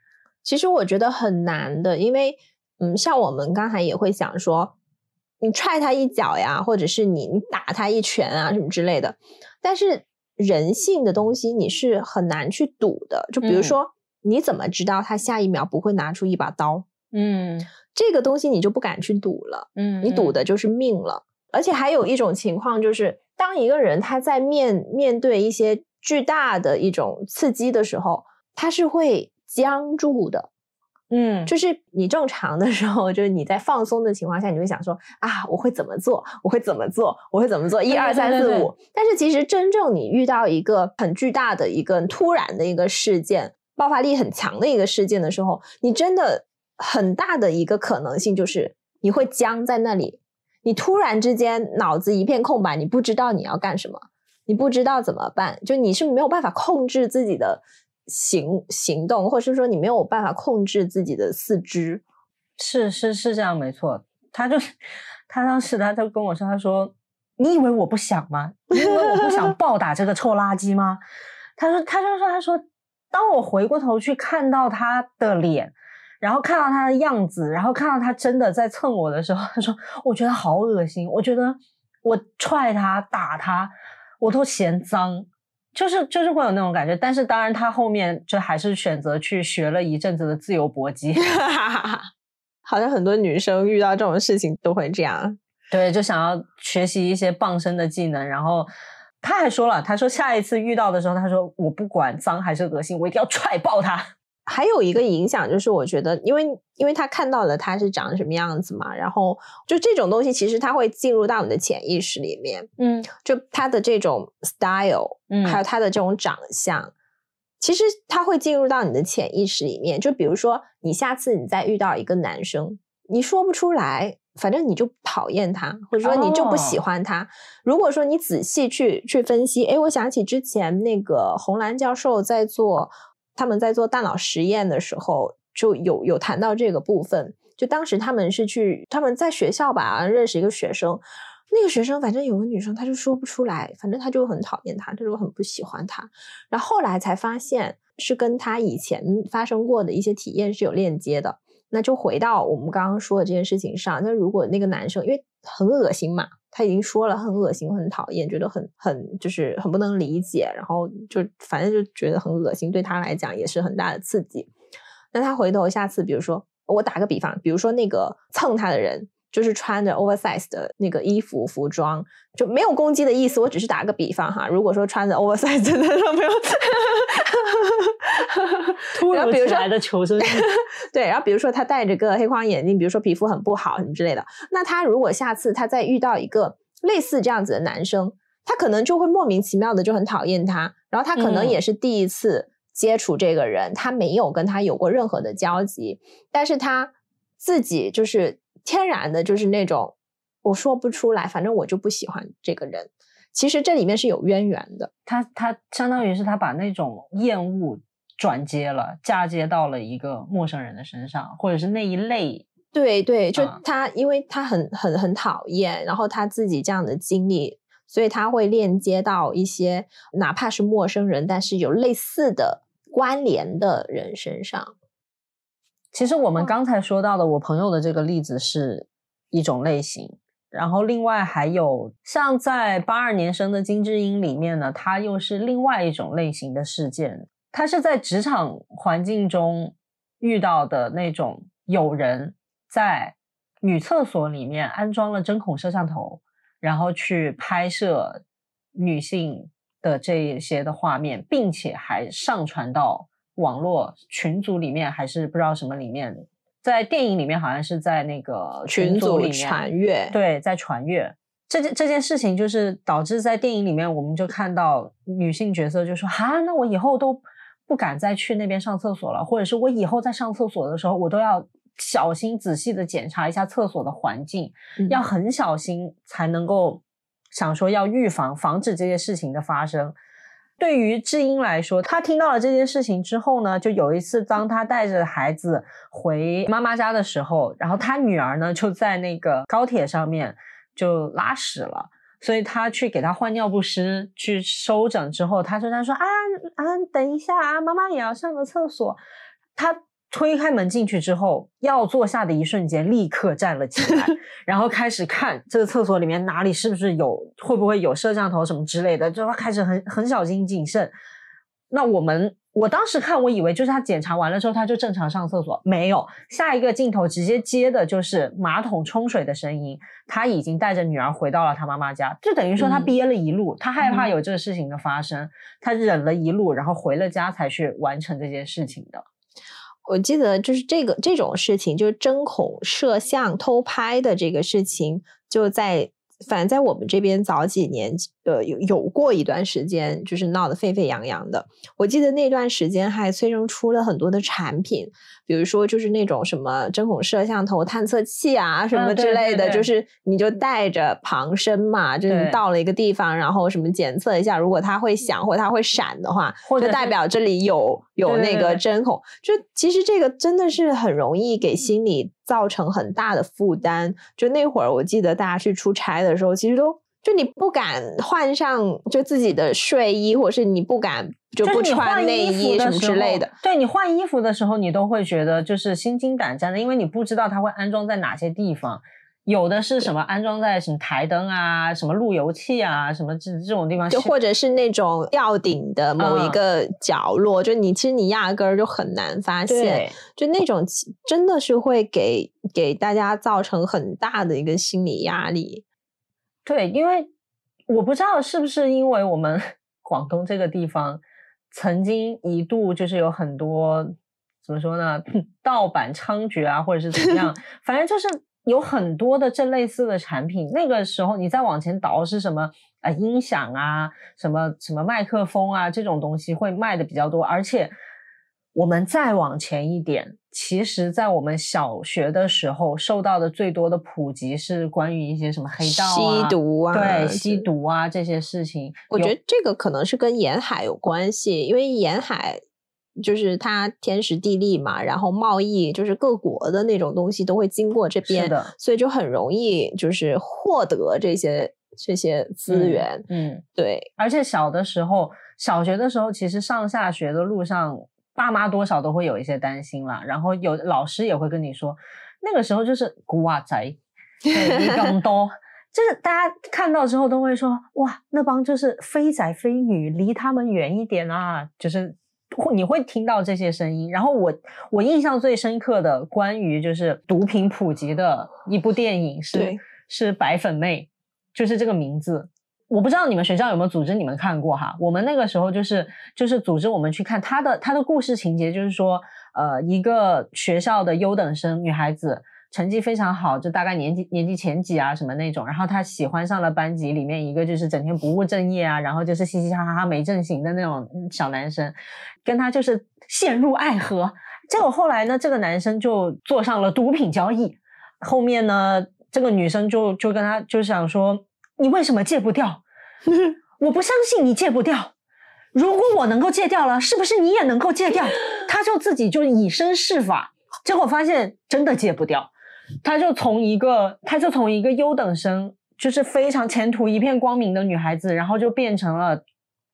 其实我觉得很难的，因为嗯，像我们刚才也会想说，你踹他一脚呀，或者是你你打他一拳啊，什么之类的。但是人性的东西你是很难去赌的。就比如说，你怎么知道他下一秒不会拿出一把刀？嗯，这个东西你就不敢去赌了。嗯，你赌的就是命了。而且还有一种情况就是，当一个人他在面面对一些巨大的一种刺激的时候，他是会。僵住的，嗯，就是你正常的时候，就是你在放松的情况下，你会想说啊，我会怎么做？我会怎么做？我会怎么做？一二三四五。但是其实真正你遇到一个很巨大的一个突然的一个事件，爆发力很强的一个事件的时候，你真的很大的一个可能性就是你会僵在那里，你突然之间脑子一片空白，你不知道你要干什么，你不知道怎么办，就你是没有办法控制自己的。行行动，或者是说你没有办法控制自己的四肢，是是是这样，没错。他就是他当时他就跟我说，他说：“你以为我不想吗？你以为我不想 *laughs* 暴打这个臭垃圾吗？”他说，他就说，他说，当我回过头去看到他的脸，然后看到他的样子，然后看到他真的在蹭我的时候，他说：“我觉得好恶心，我觉得我踹他打他，我都嫌脏。”就是就是会有那种感觉，但是当然他后面就还是选择去学了一阵子的自由搏击，*laughs* 好像很多女生遇到这种事情都会这样，对，就想要学习一些傍身的技能。然后他还说了，他说下一次遇到的时候，他说我不管脏还是恶心，我一定要踹爆他。还有一个影响就是，我觉得，因为因为他看到了他是长什么样子嘛，然后就这种东西，其实他会进入到你的潜意识里面，嗯，就他的这种 style，嗯，还有他的这种长相，其实他会进入到你的潜意识里面。就比如说，你下次你再遇到一个男生，你说不出来，反正你就讨厌他，或者说你就不喜欢他。如果说你仔细去去分析，哎，我想起之前那个红蓝教授在做。他们在做大脑实验的时候，就有有谈到这个部分。就当时他们是去他们在学校吧认识一个学生，那个学生反正有个女生，他就说不出来，反正他就很讨厌他，他就很不喜欢他。然后后来才发现是跟他以前发生过的一些体验是有链接的。那就回到我们刚刚说的这件事情上。那如果那个男生因为很恶心嘛。他已经说了很恶心、很讨厌，觉得很很就是很不能理解，然后就反正就觉得很恶心，对他来讲也是很大的刺激。那他回头下次，比如说我打个比方，比如说那个蹭他的人。就是穿着 oversize 的那个衣服服装，就没有攻击的意思。我只是打个比方哈。如果说穿着 oversize 的那种，没有，突 *laughs* 如其来的求生欲，*laughs* 对。然后比如说他戴着个黑框眼镜，比如说皮肤很不好什么之类的，那他如果下次他再遇到一个类似这样子的男生，他可能就会莫名其妙的就很讨厌他。然后他可能也是第一次接触这个人，他没有跟他有过任何的交集，但是他自己就是。天然的就是那种，我说不出来，反正我就不喜欢这个人。其实这里面是有渊源的，他他相当于是他把那种厌恶转接了，嫁接到了一个陌生人的身上，或者是那一类。对对，就他，因为他很很很讨厌，然后他自己这样的经历，所以他会链接到一些哪怕是陌生人，但是有类似的关联的人身上。其实我们刚才说到的我朋友的这个例子是一种类型，然后另外还有像在八二年生的金智英里面呢，它又是另外一种类型的事件。它是在职场环境中遇到的那种有人在女厕所里面安装了针孔摄像头，然后去拍摄女性的这些的画面，并且还上传到。网络群组里面还是不知道什么里面，在电影里面好像是在那个群组里面传阅，对，在传阅这件这件事情，就是导致在电影里面我们就看到女性角色就说：“哈，那我以后都不敢再去那边上厕所了，或者是我以后在上厕所的时候，我都要小心仔细的检查一下厕所的环境，要很小心才能够想说要预防防止这些事情的发生。对于智英来说，她听到了这件事情之后呢，就有一次当她带着孩子回妈妈家的时候，然后她女儿呢就在那个高铁上面就拉屎了，所以她去给她换尿不湿去收整之后，她说她说啊啊，等一下啊，妈妈也要上个厕所，她。推开门进去之后，要坐下的一瞬间，立刻站了起来，*laughs* 然后开始看这个厕所里面哪里是不是有，会不会有摄像头什么之类的，就开始很很小心谨慎。那我们我当时看，我以为就是他检查完了之后，他就正常上厕所，没有。下一个镜头直接接的就是马桶冲水的声音，他已经带着女儿回到了他妈妈家，就等于说他憋了一路，他害怕有这个事情的发生，他忍了一路，然后回了家才去完成这件事情的。我记得就是这个这种事情，就是针孔摄像偷拍的这个事情，就在反正在我们这边早几年，呃，有有过一段时间，就是闹得沸沸扬扬的。我记得那段时间还催生出了很多的产品。比如说，就是那种什么针孔摄像头探测器啊，什么之类的，就是你就带着旁身嘛，就是你到了一个地方，然后什么检测一下，如果它会响或它会闪的话，就代表这里有有那个针孔。就其实这个真的是很容易给心理造成很大的负担。就那会儿，我记得大家去出差的时候，其实都。就你不敢换上就自己的睡衣，或者是你不敢就不穿内衣什么之类的。对你换衣服的时候，你都会觉得就是心惊胆战的，因为你不知道它会安装在哪些地方。有的是什么安装在什么台灯啊、什么路由器啊、什么这这种地方，就或者是那种吊顶的某一个角落，就你其实你压根儿就很难发现。就那种真的是会给给大家造成很大的一个心理压力。对，因为我不知道是不是因为我们 *laughs* 广东这个地方曾经一度就是有很多怎么说呢，盗版猖獗啊，或者是怎么样，*laughs* 反正就是有很多的这类似的产品。那个时候你再往前倒是什么啊音响啊，什么什么麦克风啊这种东西会卖的比较多，而且。我们再往前一点，其实，在我们小学的时候，受到的最多的普及是关于一些什么黑道、吸毒啊，对，吸毒啊这些事情。我觉得这个可能是跟沿海有关系，因为沿海就是它天时地利嘛，然后贸易就是各国的那种东西都会经过这边，所以就很容易就是获得这些这些资源。嗯，对。而且小的时候，小学的时候，其实上下学的路上。爸妈多少都会有一些担心啦，然后有老师也会跟你说，那个时候就是古惑仔，你 *laughs* 更多，就是大家看到之后都会说，哇，那帮就是非仔非女，离他们远一点啊，就是你会听到这些声音。然后我我印象最深刻的关于就是毒品普及的一部电影是是白粉妹，就是这个名字。我不知道你们学校有没有组织你们看过哈？我们那个时候就是就是组织我们去看他的他的故事情节，就是说，呃，一个学校的优等生女孩子成绩非常好，就大概年级年级前几啊什么那种，然后她喜欢上了班级里面一个就是整天不务正业啊，然后就是嘻嘻哈哈没正形的那种小男生，跟他就是陷入爱河。结果后来呢，这个男生就做上了毒品交易，后面呢，这个女生就就跟他就想说。你为什么戒不掉？*laughs* 我不相信你戒不掉。如果我能够戒掉了，是不是你也能够戒掉？他就自己就以身试法，结果发现真的戒不掉。他就从一个，他就从一个优等生，就是非常前途一片光明的女孩子，然后就变成了，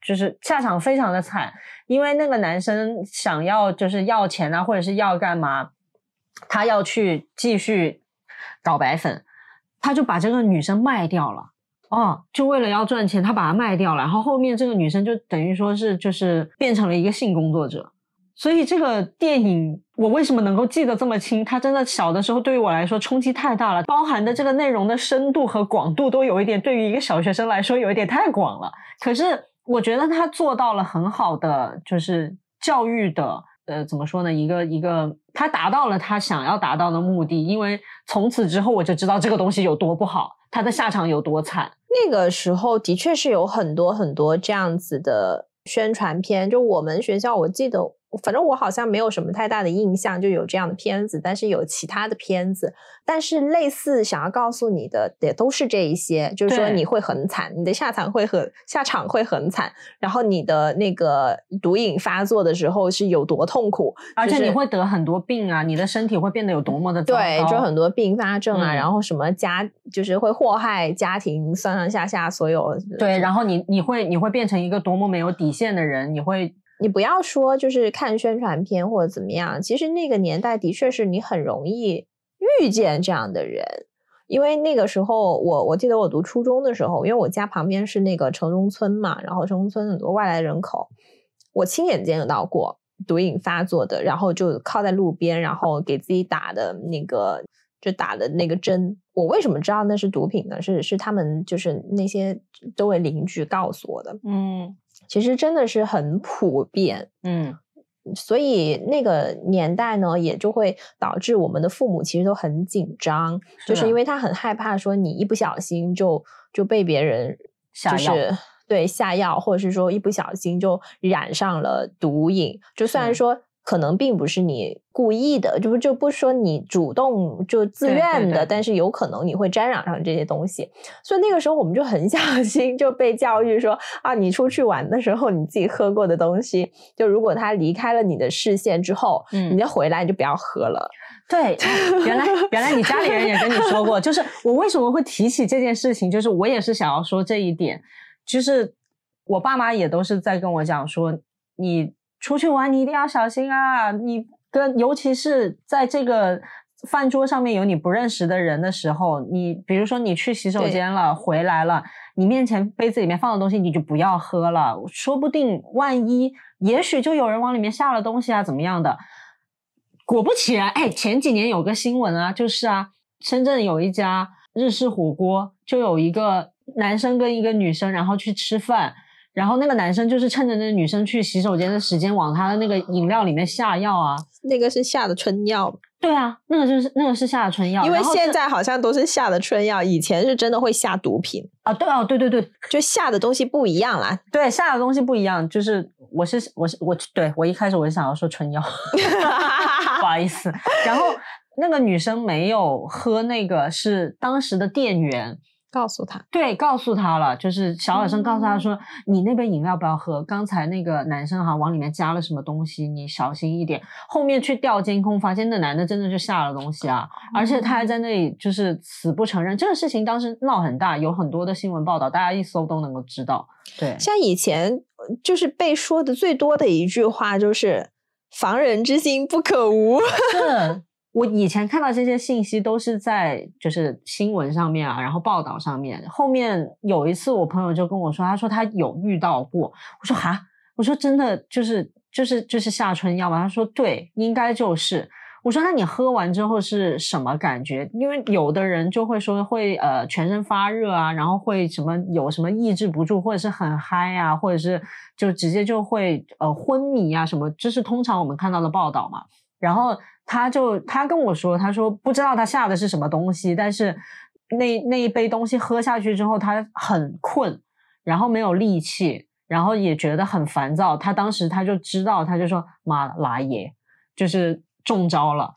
就是下场非常的惨。因为那个男生想要就是要钱啊，或者是要干嘛，他要去继续搞白粉，他就把这个女生卖掉了。哦，就为了要赚钱，他把它卖掉了。然后后面这个女生就等于说是就是变成了一个性工作者。所以这个电影我为什么能够记得这么清？它真的小的时候对于我来说冲击太大了，包含的这个内容的深度和广度都有一点，对于一个小学生来说有一点太广了。可是我觉得他做到了很好的就是教育的。呃，怎么说呢？一个一个，他达到了他想要达到的目的，因为从此之后我就知道这个东西有多不好，他的下场有多惨。那个时候的确是有很多很多这样子的宣传片，就我们学校，我记得反正我好像没有什么太大的印象，就有这样的片子，但是有其他的片子，但是类似想要告诉你的也都是这一些，就是说你会很惨，你的下场会很下场会很惨，然后你的那个毒瘾发作的时候是有多痛苦，而且你会得很多病啊，你的身体会变得有多么的对，就很多并发症啊，然后什么家就是会祸害家庭上上下下所有对，然后你你会你会变成一个多么没有底线的人，你会。你不要说，就是看宣传片或者怎么样，其实那个年代的确是你很容易遇见这样的人，因为那个时候我我记得我读初中的时候，因为我家旁边是那个城中村嘛，然后城中村很多外来人口，我亲眼见到过毒瘾发作的，然后就靠在路边，然后给自己打的那个就打的那个针。我为什么知道那是毒品呢？是是他们就是那些周围邻居告诉我的，嗯。其实真的是很普遍，嗯，所以那个年代呢，也就会导致我们的父母其实都很紧张，就是因为他很害怕说你一不小心就就被别人就是，对下药，或者是说一不小心就染上了毒瘾，就虽然说。可能并不是你故意的，就不就不说你主动就自愿的，但是有可能你会沾染上这些东西。所以那个时候我们就很 *laughs* 小心，就被教育说啊，你出去玩的时候你自己喝过的东西，就如果它离开了你的视线之后，嗯，你要回来你就不要喝了。对，原来 *laughs* 原来你家里人也跟你说过，就是 *laughs* 我为什么会提起这件事情，就是我也是想要说这一点，就是我爸妈也都是在跟我讲说你。出去玩你一定要小心啊！你跟尤其是在这个饭桌上面有你不认识的人的时候，你比如说你去洗手间了，回来了，你面前杯子里面放的东西你就不要喝了，说不定万一也许就有人往里面下了东西啊，怎么样的？果不其然，哎，前几年有个新闻啊，就是啊，深圳有一家日式火锅，就有一个男生跟一个女生，然后去吃饭。然后那个男生就是趁着那个女生去洗手间的时间，往她的那个饮料里面下药啊。那个是下的春药。对啊，那个就是那个是下的春药。因为现在好像都是下的春药，以前是真的会下毒品啊。对哦，对对对，就下的东西不一样啦。对，下的东西不一样，就是我是我是我对我一开始我是想要说春药，*laughs* 不好意思。然后那个女生没有喝那个，是当时的店员。告诉他，对，告诉他了，就是小小声告诉他说：“你那杯饮料不要喝，刚才那个男生哈往里面加了什么东西，你小心一点。”后面去调监控，发现那男的真的就下了东西啊，而且他还在那里就是死不承认。这个事情当时闹很大，有很多的新闻报道，大家一搜都能够知道。对，像以前就是被说的最多的一句话就是“防人之心不可无”。是。*laughs* 我以前看到这些信息都是在就是新闻上面啊，然后报道上面。后面有一次，我朋友就跟我说，他说他有遇到过。我说哈，我说真的就是就是就是下春药吗？他说对，应该就是。我说那你喝完之后是什么感觉？因为有的人就会说会呃全身发热啊，然后会什么有什么抑制不住，或者是很嗨啊，或者是就直接就会呃昏迷啊什么，这是通常我们看到的报道嘛。然后。他就他跟我说，他说不知道他下的是什么东西，但是那那一杯东西喝下去之后，他很困，然后没有力气，然后也觉得很烦躁。他当时他就知道，他就说妈拉爷就是中招了。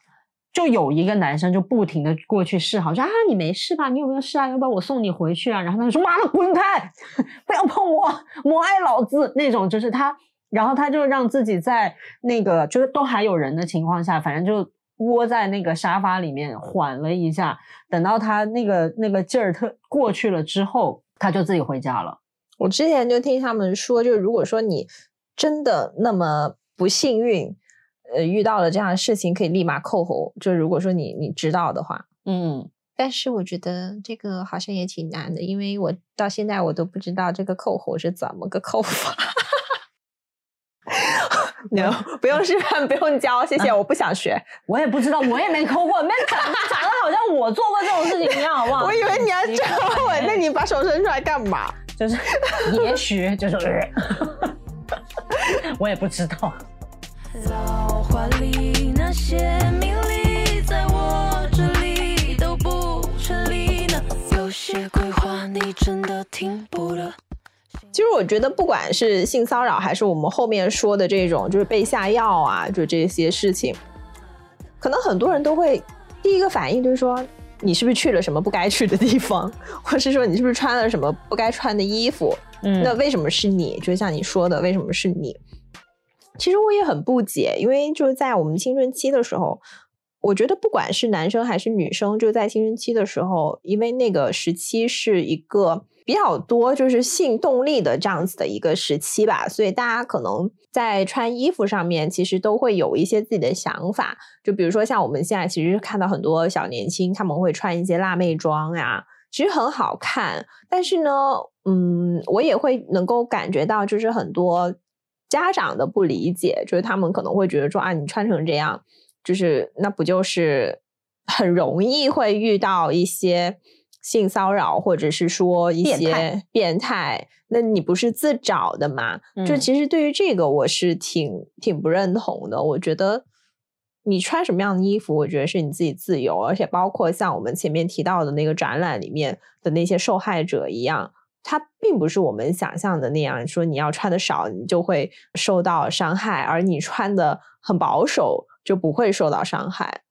就有一个男生就不停的过去示好，说啊你没事吧？你有没有事啊？要不要我送你回去啊？然后他就说妈的滚开，*laughs* 不要碰我，我爱老子那种，就是他。然后他就让自己在那个就是都还有人的情况下，反正就窝在那个沙发里面缓了一下。等到他那个那个劲儿特过去了之后，他就自己回家了。我之前就听他们说，就如果说你真的那么不幸运，呃，遇到了这样的事情，可以立马扣喉。就如果说你你知道的话，嗯。但是我觉得这个好像也挺难的，因为我到现在我都不知道这个扣喉是怎么个扣法。*laughs* 牛，不用示范，不用教，谢谢，我不想学，我也不知道，我也没抠过，没讲讲的好像我做过这种事情一样，好不好？*laughs* 我以为你要教我，那你把手伸出来干嘛？*laughs* 就是，也许就是，我也不知道。老话里那些名利，在我这里都不成立呢。有些规划你真的听不得。其实我觉得，不管是性骚扰，还是我们后面说的这种，就是被下药啊，就这些事情，可能很多人都会第一个反应就是说，你是不是去了什么不该去的地方，或是说你是不是穿了什么不该穿的衣服？嗯，那为什么是你？就像你说的，为什么是你？其实我也很不解，因为就是在我们青春期的时候，我觉得不管是男生还是女生，就在青春期的时候，因为那个时期是一个。比较多就是性动力的这样子的一个时期吧，所以大家可能在穿衣服上面其实都会有一些自己的想法。就比如说像我们现在其实看到很多小年轻他们会穿一些辣妹装呀，其实很好看。但是呢，嗯，我也会能够感觉到，就是很多家长的不理解，就是他们可能会觉得说啊，你穿成这样，就是那不就是很容易会遇到一些。性骚扰，或者是说一些变态，那你不是自找的吗？就其实对于这个，我是挺挺不认同的。我觉得你穿什么样的衣服，我觉得是你自己自由，而且包括像我们前面提到的那个展览里面的那些受害者一样，他并不是我们想象的那样，说你要穿的少，你就会受到伤害，而你穿的很保守就不会受到伤害。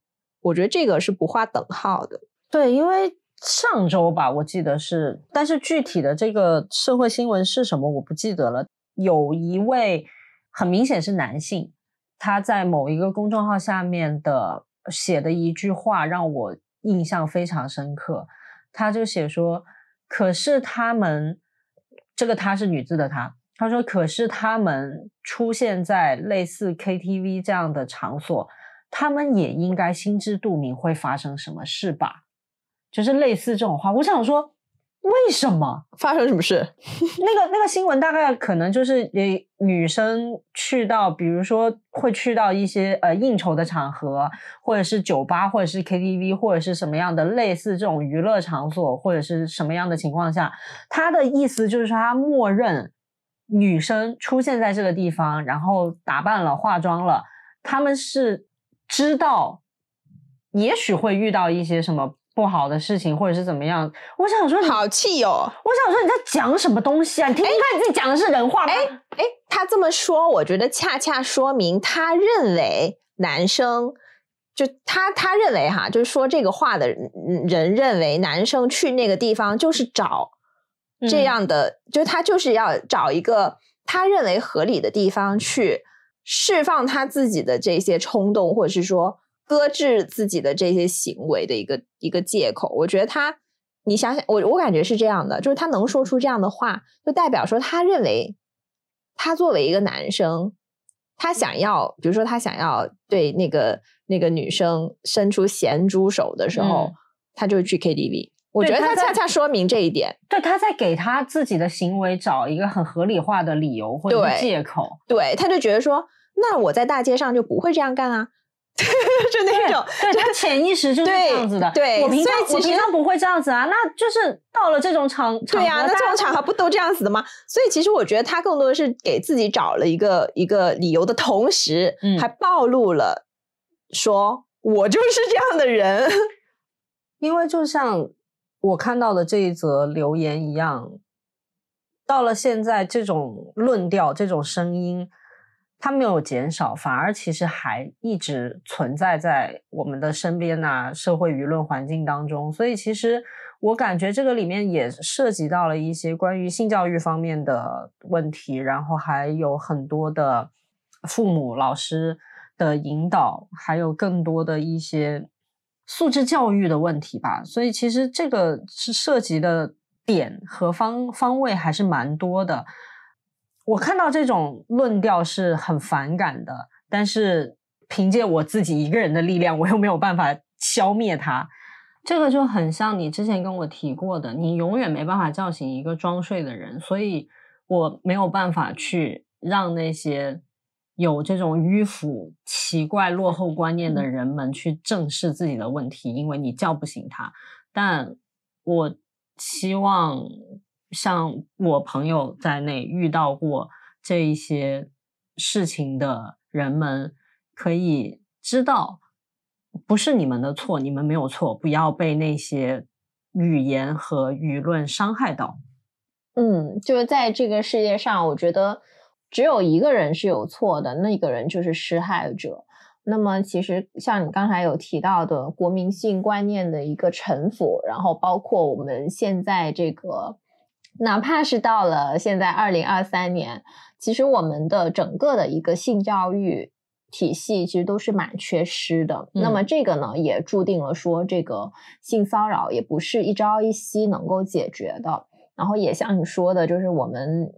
我觉得这个是不划等号的。对，因为。上周吧，我记得是，但是具体的这个社会新闻是什么，我不记得了。有一位很明显是男性，他在某一个公众号下面的写的一句话让我印象非常深刻。他就写说：“可是他们，这个他是女字的他，他说，可是他们出现在类似 KTV 这样的场所，他们也应该心知肚明会发生什么事吧。”就是类似这种话，我想说，为什么发生什么事？*laughs* 那个那个新闻大概可能就是，呃女生去到，比如说会去到一些呃应酬的场合，或者是酒吧，或者是 KTV，或者是什么样的类似这种娱乐场所，或者是什么样的情况下，他的意思就是说，他默认女生出现在这个地方，然后打扮了、化妆了，他们是知道，也许会遇到一些什么。不好的事情，或者是怎么样？我想说，好气哦！我想说，你在讲什么东西啊？你听听看，你自己讲的是人话吗？哎哎，他这么说，我觉得恰恰说明他认为男生就他他认为哈，就是说这个话的人认为男生去那个地方就是找这样的，就他就是要找一个他认为合理的地方去释放他自己的这些冲动，或者是说。搁置自己的这些行为的一个一个借口，我觉得他，你想想，我我感觉是这样的，就是他能说出这样的话，就代表说他认为，他作为一个男生，他想要，比如说他想要对那个那个女生伸出咸猪手的时候，他就去 KTV。我觉得他恰恰说明这一点，对，他在给他自己的行为找一个很合理化的理由或者借口。对，他就觉得说，那我在大街上就不会这样干啊。*laughs* 就那种，对他潜意识就是这样子的。对，我平常我平常不会这样子啊，那就是到了这种场，对呀，那这种场合不都这样子的吗？所以其实我觉得他更多的是给自己找了一个一个理由的同时，还暴露了说我就是这样的人。*laughs* 因为就像我看到的这一则留言一样，到了现在，这种论调，这种声音。它没有减少，反而其实还一直存在在我们的身边呐，社会舆论环境当中。所以其实我感觉这个里面也涉及到了一些关于性教育方面的问题，然后还有很多的父母、老师的引导，还有更多的一些素质教育的问题吧。所以其实这个是涉及的点和方方位还是蛮多的。我看到这种论调是很反感的，但是凭借我自己一个人的力量，我又没有办法消灭它。这个就很像你之前跟我提过的，你永远没办法叫醒一个装睡的人，所以我没有办法去让那些有这种迂腐、奇怪、落后观念的人们去正视自己的问题，因为你叫不醒他。但我希望。像我朋友在内遇到过这一些事情的人们，可以知道不是你们的错，你们没有错，不要被那些语言和舆论伤害到。嗯，就是在这个世界上，我觉得只有一个人是有错的，那个人就是施害者。那么，其实像你刚才有提到的国民性观念的一个臣服，然后包括我们现在这个，哪怕是到了现在二零二三年，其实我们的整个的一个性教育体系其实都是蛮缺失的。那么这个呢，也注定了说这个性骚扰也不是一朝一夕能够解决的。然后也像你说的，就是我们。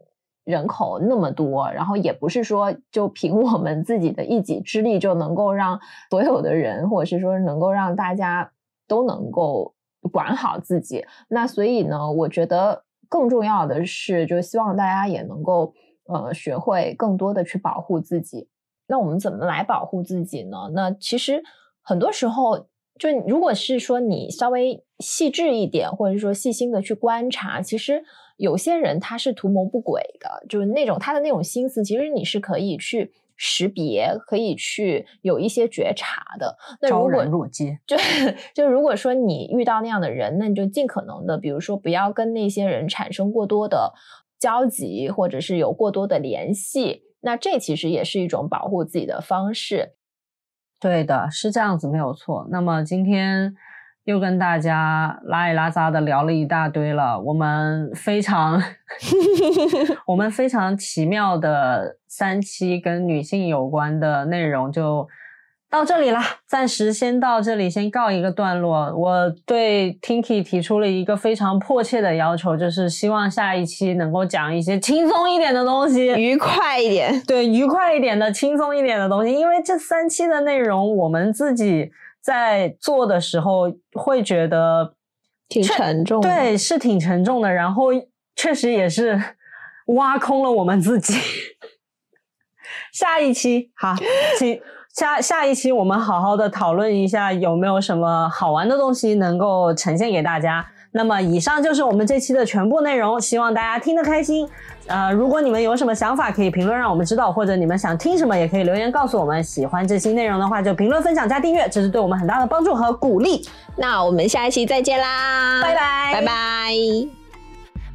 人口那么多，然后也不是说就凭我们自己的一己之力就能够让所有的人，或者是说能够让大家都能够管好自己。那所以呢，我觉得更重要的是，就希望大家也能够呃学会更多的去保护自己。那我们怎么来保护自己呢？那其实很多时候，就如果是说你稍微细致一点，或者说细心的去观察，其实。有些人他是图谋不轨的，就是那种他的那种心思，其实你是可以去识别，可以去有一些觉察的。那如果若揭，就 *laughs* 就如果说你遇到那样的人，那你就尽可能的，比如说不要跟那些人产生过多的交集，或者是有过多的联系。那这其实也是一种保护自己的方式。对的，是这样子，没有错。那么今天。又跟大家拉里拉杂的聊了一大堆了，我们非常，*laughs* 我们非常奇妙的三期跟女性有关的内容就到这里了，暂时先到这里，先告一个段落。我对 Tinky 提出了一个非常迫切的要求，就是希望下一期能够讲一些轻松一点的东西，愉快一点，对，愉快一点的，轻松一点的东西，因为这三期的内容我们自己。在做的时候会觉得挺沉重，对，是挺沉重的。然后确实也是 *laughs* 挖空了我们自己。*laughs* 下一期好，请下下一期我们好好的讨论一下有没有什么好玩的东西能够呈现给大家。那么以上就是我们这期的全部内容，希望大家听得开心。呃，如果你们有什么想法，可以评论让我们知道，或者你们想听什么，也可以留言告诉我们。喜欢这期内容的话，就评论、分享、加订阅，这是对我们很大的帮助和鼓励。那我们下一期再见啦，拜拜，拜拜。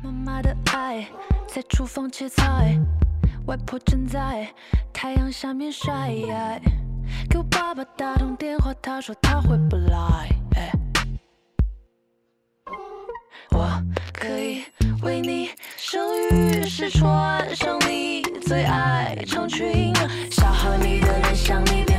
妈妈的爱在厨房切菜，外婆正在太阳下面晒。给我爸爸打通电话，他说他回不来。我可以为你生育，是穿上你最爱长裙，想和你的人向你。